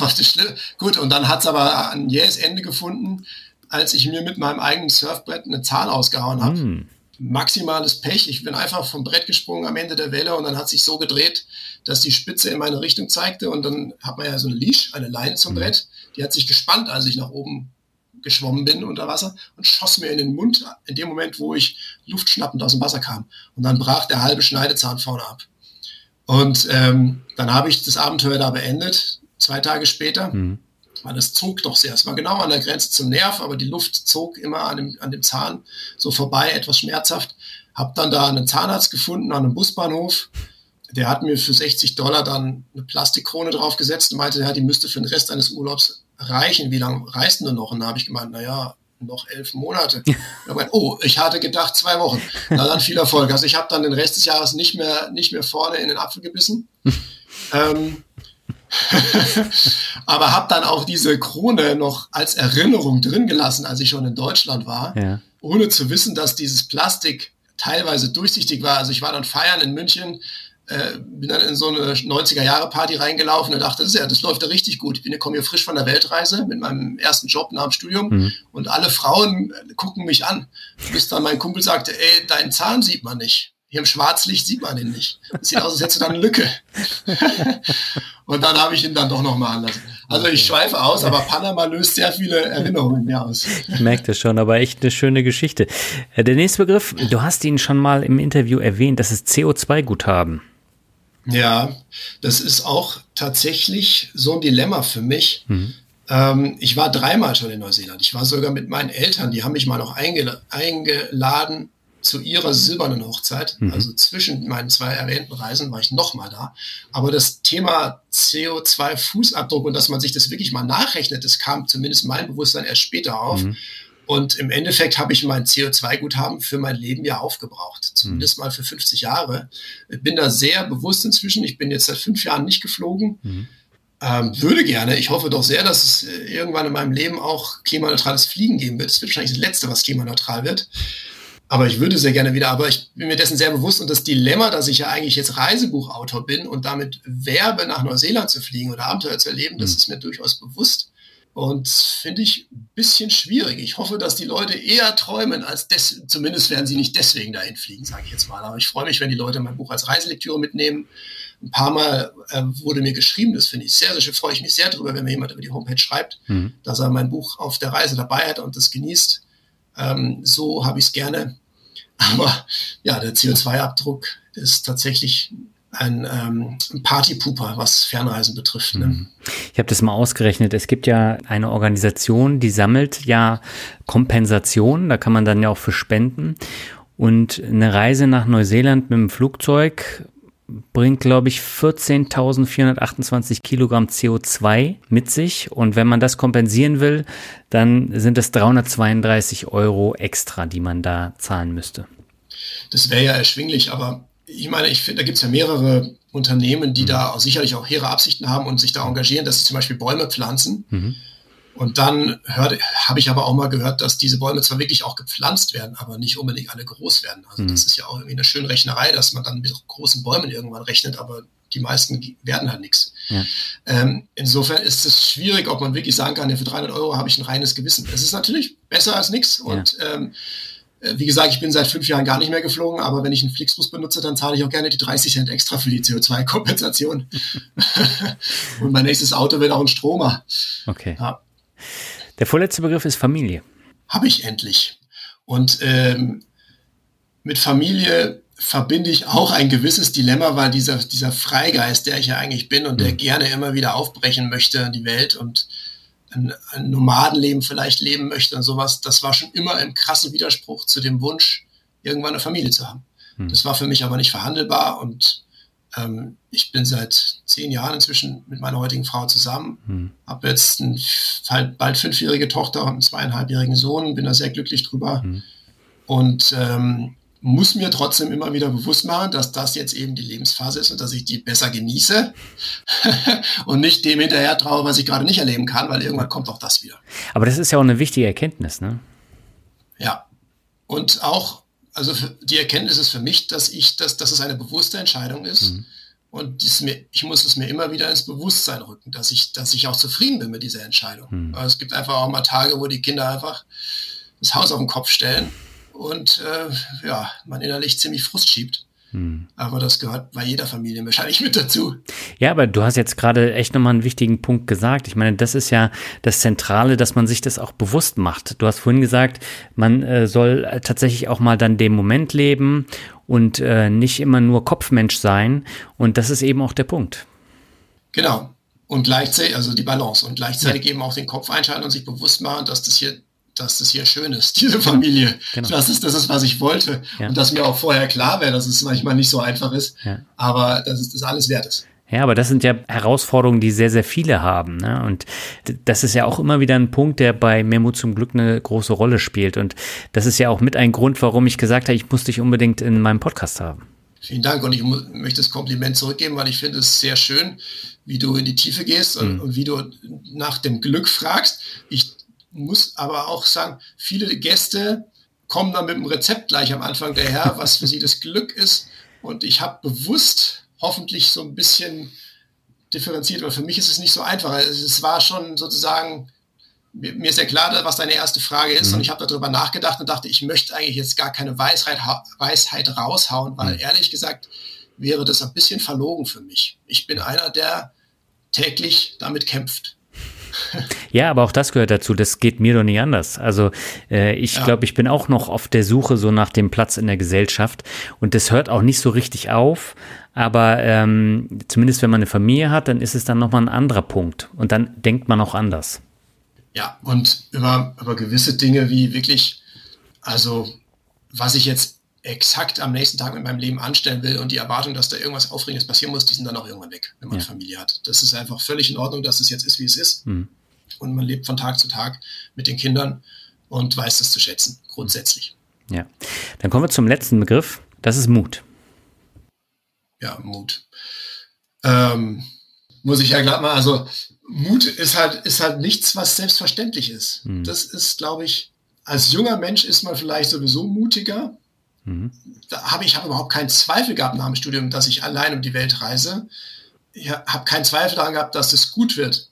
gut. Und dann hat es aber ein jähes Ende gefunden, als ich mir mit meinem eigenen Surfbrett eine Zahl ausgehauen habe. Mm maximales Pech. Ich bin einfach vom Brett gesprungen am Ende der Welle und dann hat sich so gedreht, dass die Spitze in meine Richtung zeigte und dann hat man ja so eine Leash, eine Leine zum mhm. Brett, die hat sich gespannt, als ich nach oben geschwommen bin unter Wasser und schoss mir in den Mund in dem Moment, wo ich luftschnappend aus dem Wasser kam. Und dann brach der halbe Schneidezahn vorne ab. Und ähm, dann habe ich das Abenteuer da beendet, zwei Tage später. Mhm. Weil es zog doch sehr. Es war genau an der Grenze zum Nerv, aber die Luft zog immer an dem, an dem Zahn so vorbei, etwas schmerzhaft. Hab dann da einen Zahnarzt gefunden an einem Busbahnhof. Der hat mir für 60 Dollar dann eine Plastikkrone draufgesetzt und meinte, ja, die müsste für den Rest eines Urlaubs reichen. Wie lange reist du noch? Und da habe ich gemeint, naja, noch elf Monate. [LAUGHS] Meinte, oh, ich hatte gedacht zwei Wochen. Na dann viel Erfolg. Also ich habe dann den Rest des Jahres nicht mehr, nicht mehr vorne in den Apfel gebissen. [LAUGHS] ähm, [LAUGHS] aber habe dann auch diese Krone noch als Erinnerung drin gelassen, als ich schon in Deutschland war, ja. ohne zu wissen, dass dieses Plastik teilweise durchsichtig war. Also ich war dann feiern in München, äh, bin dann in so eine 90er-Jahre-Party reingelaufen und dachte, das, ist ja, das läuft ja richtig gut. Ich bin, komme hier frisch von der Weltreise mit meinem ersten Job nach dem Studium mhm. und alle Frauen gucken mich an. Bis dann mein Kumpel sagte, ey, deinen Zahn sieht man nicht. Hier im Schwarzlicht sieht man den nicht. Das sieht aus, als hättest du da eine Lücke. [LAUGHS] und dann habe ich ihn dann doch nochmal anlassen. Also ich schweife aus, aber Panama löst sehr viele Erinnerungen in mir aus. Ich merke das schon, aber echt eine schöne Geschichte. Äh, der nächste Begriff, du hast ihn schon mal im Interview erwähnt, das ist CO2-Guthaben. Ja, das ist auch tatsächlich so ein Dilemma für mich. Mhm. Ähm, ich war dreimal schon in Neuseeland. Ich war sogar mit meinen Eltern, die haben mich mal noch eingeladen zu ihrer silbernen Hochzeit, mhm. also zwischen meinen zwei erwähnten Reisen, war ich nochmal da. Aber das Thema CO2-Fußabdruck und dass man sich das wirklich mal nachrechnet, das kam zumindest mein Bewusstsein erst später auf. Mhm. Und im Endeffekt habe ich mein CO2-Guthaben für mein Leben ja aufgebraucht, zumindest mhm. mal für 50 Jahre. Ich bin da sehr bewusst inzwischen. Ich bin jetzt seit fünf Jahren nicht geflogen. Mhm. Ähm, würde gerne. Ich hoffe doch sehr, dass es äh, irgendwann in meinem Leben auch klimaneutrales Fliegen geben wird. Das wird wahrscheinlich das Letzte, was klimaneutral wird. Aber ich würde sehr gerne wieder, aber ich bin mir dessen sehr bewusst und das Dilemma, dass ich ja eigentlich jetzt Reisebuchautor bin und damit werbe, nach Neuseeland zu fliegen oder Abenteuer zu erleben, das mhm. ist mir durchaus bewusst. Und finde ich ein bisschen schwierig. Ich hoffe, dass die Leute eher träumen, als des, zumindest werden sie nicht deswegen dahin fliegen, sage ich jetzt mal. Aber ich freue mich, wenn die Leute mein Buch als Reiselektüre mitnehmen. Ein paar Mal äh, wurde mir geschrieben, das finde ich sehr, sehr schön, freue ich mich sehr drüber, wenn mir jemand über die Homepage schreibt, mhm. dass er mein Buch auf der Reise dabei hat und das genießt. Ähm, so habe ich es gerne. Aber ja, der CO2-Abdruck ist tatsächlich ein ähm, Partypooper, was Fernreisen betrifft. Ne? Mhm. Ich habe das mal ausgerechnet. Es gibt ja eine Organisation, die sammelt ja Kompensationen. Da kann man dann ja auch für spenden. Und eine Reise nach Neuseeland mit dem Flugzeug bringt, glaube ich, 14.428 Kilogramm CO2 mit sich. Und wenn man das kompensieren will, dann sind es 332 Euro extra, die man da zahlen müsste. Das wäre ja erschwinglich, aber ich meine, ich finde, da gibt es ja mehrere Unternehmen, die mhm. da sicherlich auch hehre Absichten haben und sich da engagieren, dass sie zum Beispiel Bäume pflanzen. Mhm. Und dann habe ich aber auch mal gehört, dass diese Bäume zwar wirklich auch gepflanzt werden, aber nicht unbedingt alle groß werden. Also mhm. das ist ja auch irgendwie eine schöne Rechnerei, dass man dann mit großen Bäumen irgendwann rechnet, aber die meisten werden halt nichts. Ja. Ähm, insofern ist es schwierig, ob man wirklich sagen kann, ja, für 300 Euro habe ich ein reines Gewissen. Es ist natürlich besser als nichts und ja. ähm, äh, wie gesagt, ich bin seit fünf Jahren gar nicht mehr geflogen, aber wenn ich einen Flixbus benutze, dann zahle ich auch gerne die 30 Cent extra für die CO2-Kompensation. [LAUGHS] und mein nächstes Auto wird auch ein Stromer. Okay. Ja. Der vorletzte Begriff ist Familie. Habe ich endlich. Und ähm, mit Familie verbinde ich auch ein gewisses Dilemma, weil dieser, dieser Freigeist, der ich ja eigentlich bin und der mhm. gerne immer wieder aufbrechen möchte in die Welt und ein, ein Nomadenleben vielleicht leben möchte und sowas, das war schon immer im krassen Widerspruch zu dem Wunsch, irgendwann eine Familie zu haben. Hm. Das war für mich aber nicht verhandelbar und ähm, ich bin seit zehn Jahren inzwischen mit meiner heutigen Frau zusammen, hm. habe jetzt eine halt bald fünfjährige Tochter und einen zweieinhalbjährigen Sohn, bin da sehr glücklich drüber. Hm. Und ähm, muss mir trotzdem immer wieder bewusst machen, dass das jetzt eben die Lebensphase ist und dass ich die besser genieße [LAUGHS] und nicht dem hinterher traue, was ich gerade nicht erleben kann, weil irgendwann kommt auch das wieder. Aber das ist ja auch eine wichtige Erkenntnis, ne? Ja. Und auch, also die Erkenntnis ist für mich, dass ich, dass, dass es eine bewusste Entscheidung ist. Mhm. Und mir, ich muss es mir immer wieder ins Bewusstsein rücken, dass ich, dass ich auch zufrieden bin mit dieser Entscheidung. Mhm. Es gibt einfach auch mal Tage, wo die Kinder einfach das Haus auf den Kopf stellen und äh, ja, man innerlich ziemlich Frust schiebt. Hm. Aber das gehört bei jeder Familie wahrscheinlich mit dazu. Ja, aber du hast jetzt gerade echt nochmal einen wichtigen Punkt gesagt. Ich meine, das ist ja das Zentrale, dass man sich das auch bewusst macht. Du hast vorhin gesagt, man äh, soll tatsächlich auch mal dann dem Moment leben und äh, nicht immer nur Kopfmensch sein. Und das ist eben auch der Punkt. Genau. Und gleichzeitig, also die Balance und gleichzeitig ja. eben auch den Kopf einschalten und sich bewusst machen, dass das hier dass das hier schön ist, [LAUGHS] diese Familie. Genau. Das ist das ist, was ich wollte. Ja. Und dass mir auch vorher klar wäre, dass es manchmal nicht so einfach ist, ja. aber dass es das alles wert ist. Ja, aber das sind ja Herausforderungen, die sehr, sehr viele haben. Ne? Und das ist ja auch immer wieder ein Punkt, der bei Memo zum Glück eine große Rolle spielt. Und das ist ja auch mit ein Grund, warum ich gesagt habe, ich muss dich unbedingt in meinem Podcast haben. Vielen Dank und ich möchte das Kompliment zurückgeben, weil ich finde es sehr schön, wie du in die Tiefe gehst und, mhm. und wie du nach dem Glück fragst. Ich muss aber auch sagen, viele Gäste kommen dann mit dem Rezept gleich am Anfang daher, [LAUGHS] was für sie das Glück ist. Und ich habe bewusst hoffentlich so ein bisschen differenziert, weil für mich ist es nicht so einfach. Es war schon sozusagen, mir ist ja klar, was deine erste Frage ist mhm. und ich habe darüber nachgedacht und dachte, ich möchte eigentlich jetzt gar keine Weisheit, Weisheit raushauen, weil mhm. ehrlich gesagt wäre das ein bisschen verlogen für mich. Ich bin einer, der täglich damit kämpft. Ja, aber auch das gehört dazu. Das geht mir doch nicht anders. Also äh, ich ja. glaube, ich bin auch noch auf der Suche so nach dem Platz in der Gesellschaft und das hört auch nicht so richtig auf. Aber ähm, zumindest wenn man eine Familie hat, dann ist es dann nochmal ein anderer Punkt und dann denkt man auch anders. Ja, und über, über gewisse Dinge wie wirklich, also was ich jetzt exakt am nächsten Tag mit meinem Leben anstellen will und die Erwartung, dass da irgendwas Aufregendes passieren muss, die sind dann auch irgendwann weg, wenn man ja. Familie hat. Das ist einfach völlig in Ordnung, dass es jetzt ist, wie es ist. Mhm. Und man lebt von Tag zu Tag mit den Kindern und weiß das zu schätzen, grundsätzlich. Ja, dann kommen wir zum letzten Begriff. Das ist Mut. Ja, Mut. Ähm, muss ich ja glatt mal, also Mut ist halt, ist halt nichts, was selbstverständlich ist. Mhm. Das ist, glaube ich, als junger Mensch ist man vielleicht sowieso mutiger, Mhm. Da habe ich hab überhaupt keinen Zweifel gehabt nach dem Studium, dass ich allein um die Welt reise. Ich habe keinen Zweifel daran gehabt, dass das gut wird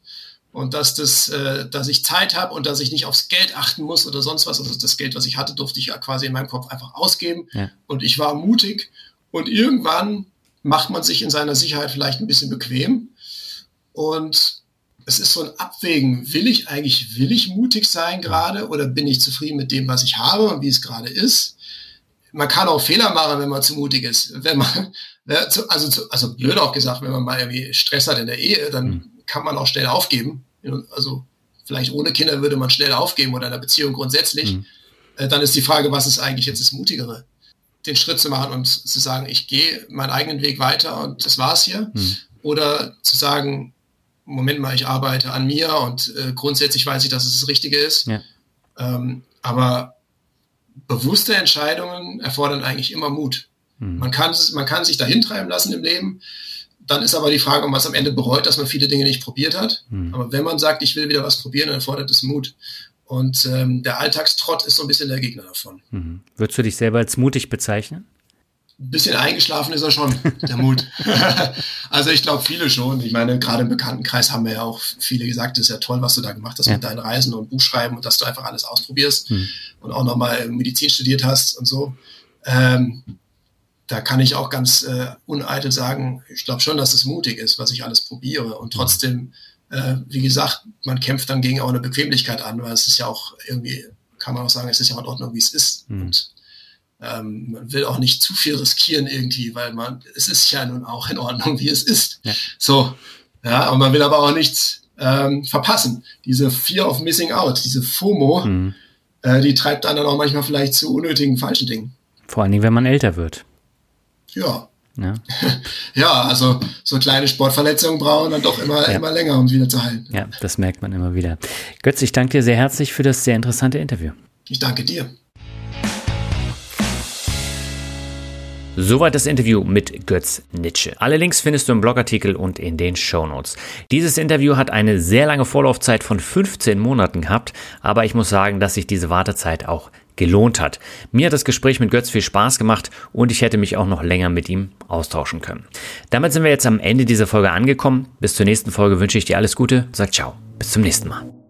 und dass das, äh, dass ich Zeit habe und dass ich nicht aufs Geld achten muss oder sonst was. Also das Geld, was ich hatte, durfte ich ja quasi in meinem Kopf einfach ausgeben. Ja. Und ich war mutig. Und irgendwann macht man sich in seiner Sicherheit vielleicht ein bisschen bequem. Und es ist so ein Abwägen. Will ich eigentlich, will ich mutig sein gerade oder bin ich zufrieden mit dem, was ich habe und wie es gerade ist? Man kann auch Fehler machen, wenn man zu mutig ist. Wenn man, [LAUGHS] also, also blöd auch gesagt, wenn man mal irgendwie Stress hat in der Ehe, dann mhm. kann man auch schnell aufgeben. Also vielleicht ohne Kinder würde man schnell aufgeben oder in einer Beziehung grundsätzlich. Mhm. Dann ist die Frage, was ist eigentlich jetzt das Mutigere? Den Schritt zu machen und zu sagen, ich gehe meinen eigenen Weg weiter und das war's hier. Mhm. Oder zu sagen, Moment mal, ich arbeite an mir und äh, grundsätzlich weiß ich, dass es das Richtige ist. Ja. Ähm, aber bewusste Entscheidungen erfordern eigentlich immer Mut. Mhm. Man, kann, man kann sich dahin treiben lassen im Leben. Dann ist aber die Frage, ob man es am Ende bereut, dass man viele Dinge nicht probiert hat. Mhm. Aber wenn man sagt, ich will wieder was probieren, dann erfordert es Mut. Und ähm, der Alltagstrott ist so ein bisschen der Gegner davon. Mhm. Würdest du dich selber als mutig bezeichnen? ein bisschen eingeschlafen ist er schon, der Mut. [LAUGHS] also ich glaube viele schon. Ich meine, gerade im Bekanntenkreis haben wir ja auch viele gesagt, das ist ja toll, was du da gemacht hast ja. mit deinen Reisen und Buchschreiben und dass du einfach alles ausprobierst hm. Und auch nochmal Medizin studiert hast und so. Ähm, da kann ich auch ganz äh, uneitel sagen, ich glaube schon, dass es mutig ist, was ich alles probiere. Und trotzdem, äh, wie gesagt, man kämpft dann gegen auch eine Bequemlichkeit an, weil es ist ja auch irgendwie, kann man auch sagen, es ist ja in Ordnung, wie es ist. Hm. Und ähm, man will auch nicht zu viel riskieren irgendwie, weil man, es ist ja nun auch in Ordnung, wie es ist. Ja. So, ja, und man will aber auch nichts ähm, verpassen. Diese Fear of Missing Out, diese FOMO, mhm. Äh, die treibt dann auch manchmal vielleicht zu unnötigen falschen Dingen. Vor allen Dingen, wenn man älter wird. Ja. Ja. [LAUGHS] ja, also so kleine Sportverletzungen brauchen dann doch immer, ja. immer länger, um wieder zu heilen. Ja, das merkt man immer wieder. Götz, ich danke dir sehr herzlich für das sehr interessante Interview. Ich danke dir. Soweit das Interview mit Götz Nitsche. Alle Links findest du im Blogartikel und in den Show Notes. Dieses Interview hat eine sehr lange Vorlaufzeit von 15 Monaten gehabt, aber ich muss sagen, dass sich diese Wartezeit auch gelohnt hat. Mir hat das Gespräch mit Götz viel Spaß gemacht und ich hätte mich auch noch länger mit ihm austauschen können. Damit sind wir jetzt am Ende dieser Folge angekommen. Bis zur nächsten Folge wünsche ich dir alles Gute. Sag ciao. Bis zum nächsten Mal.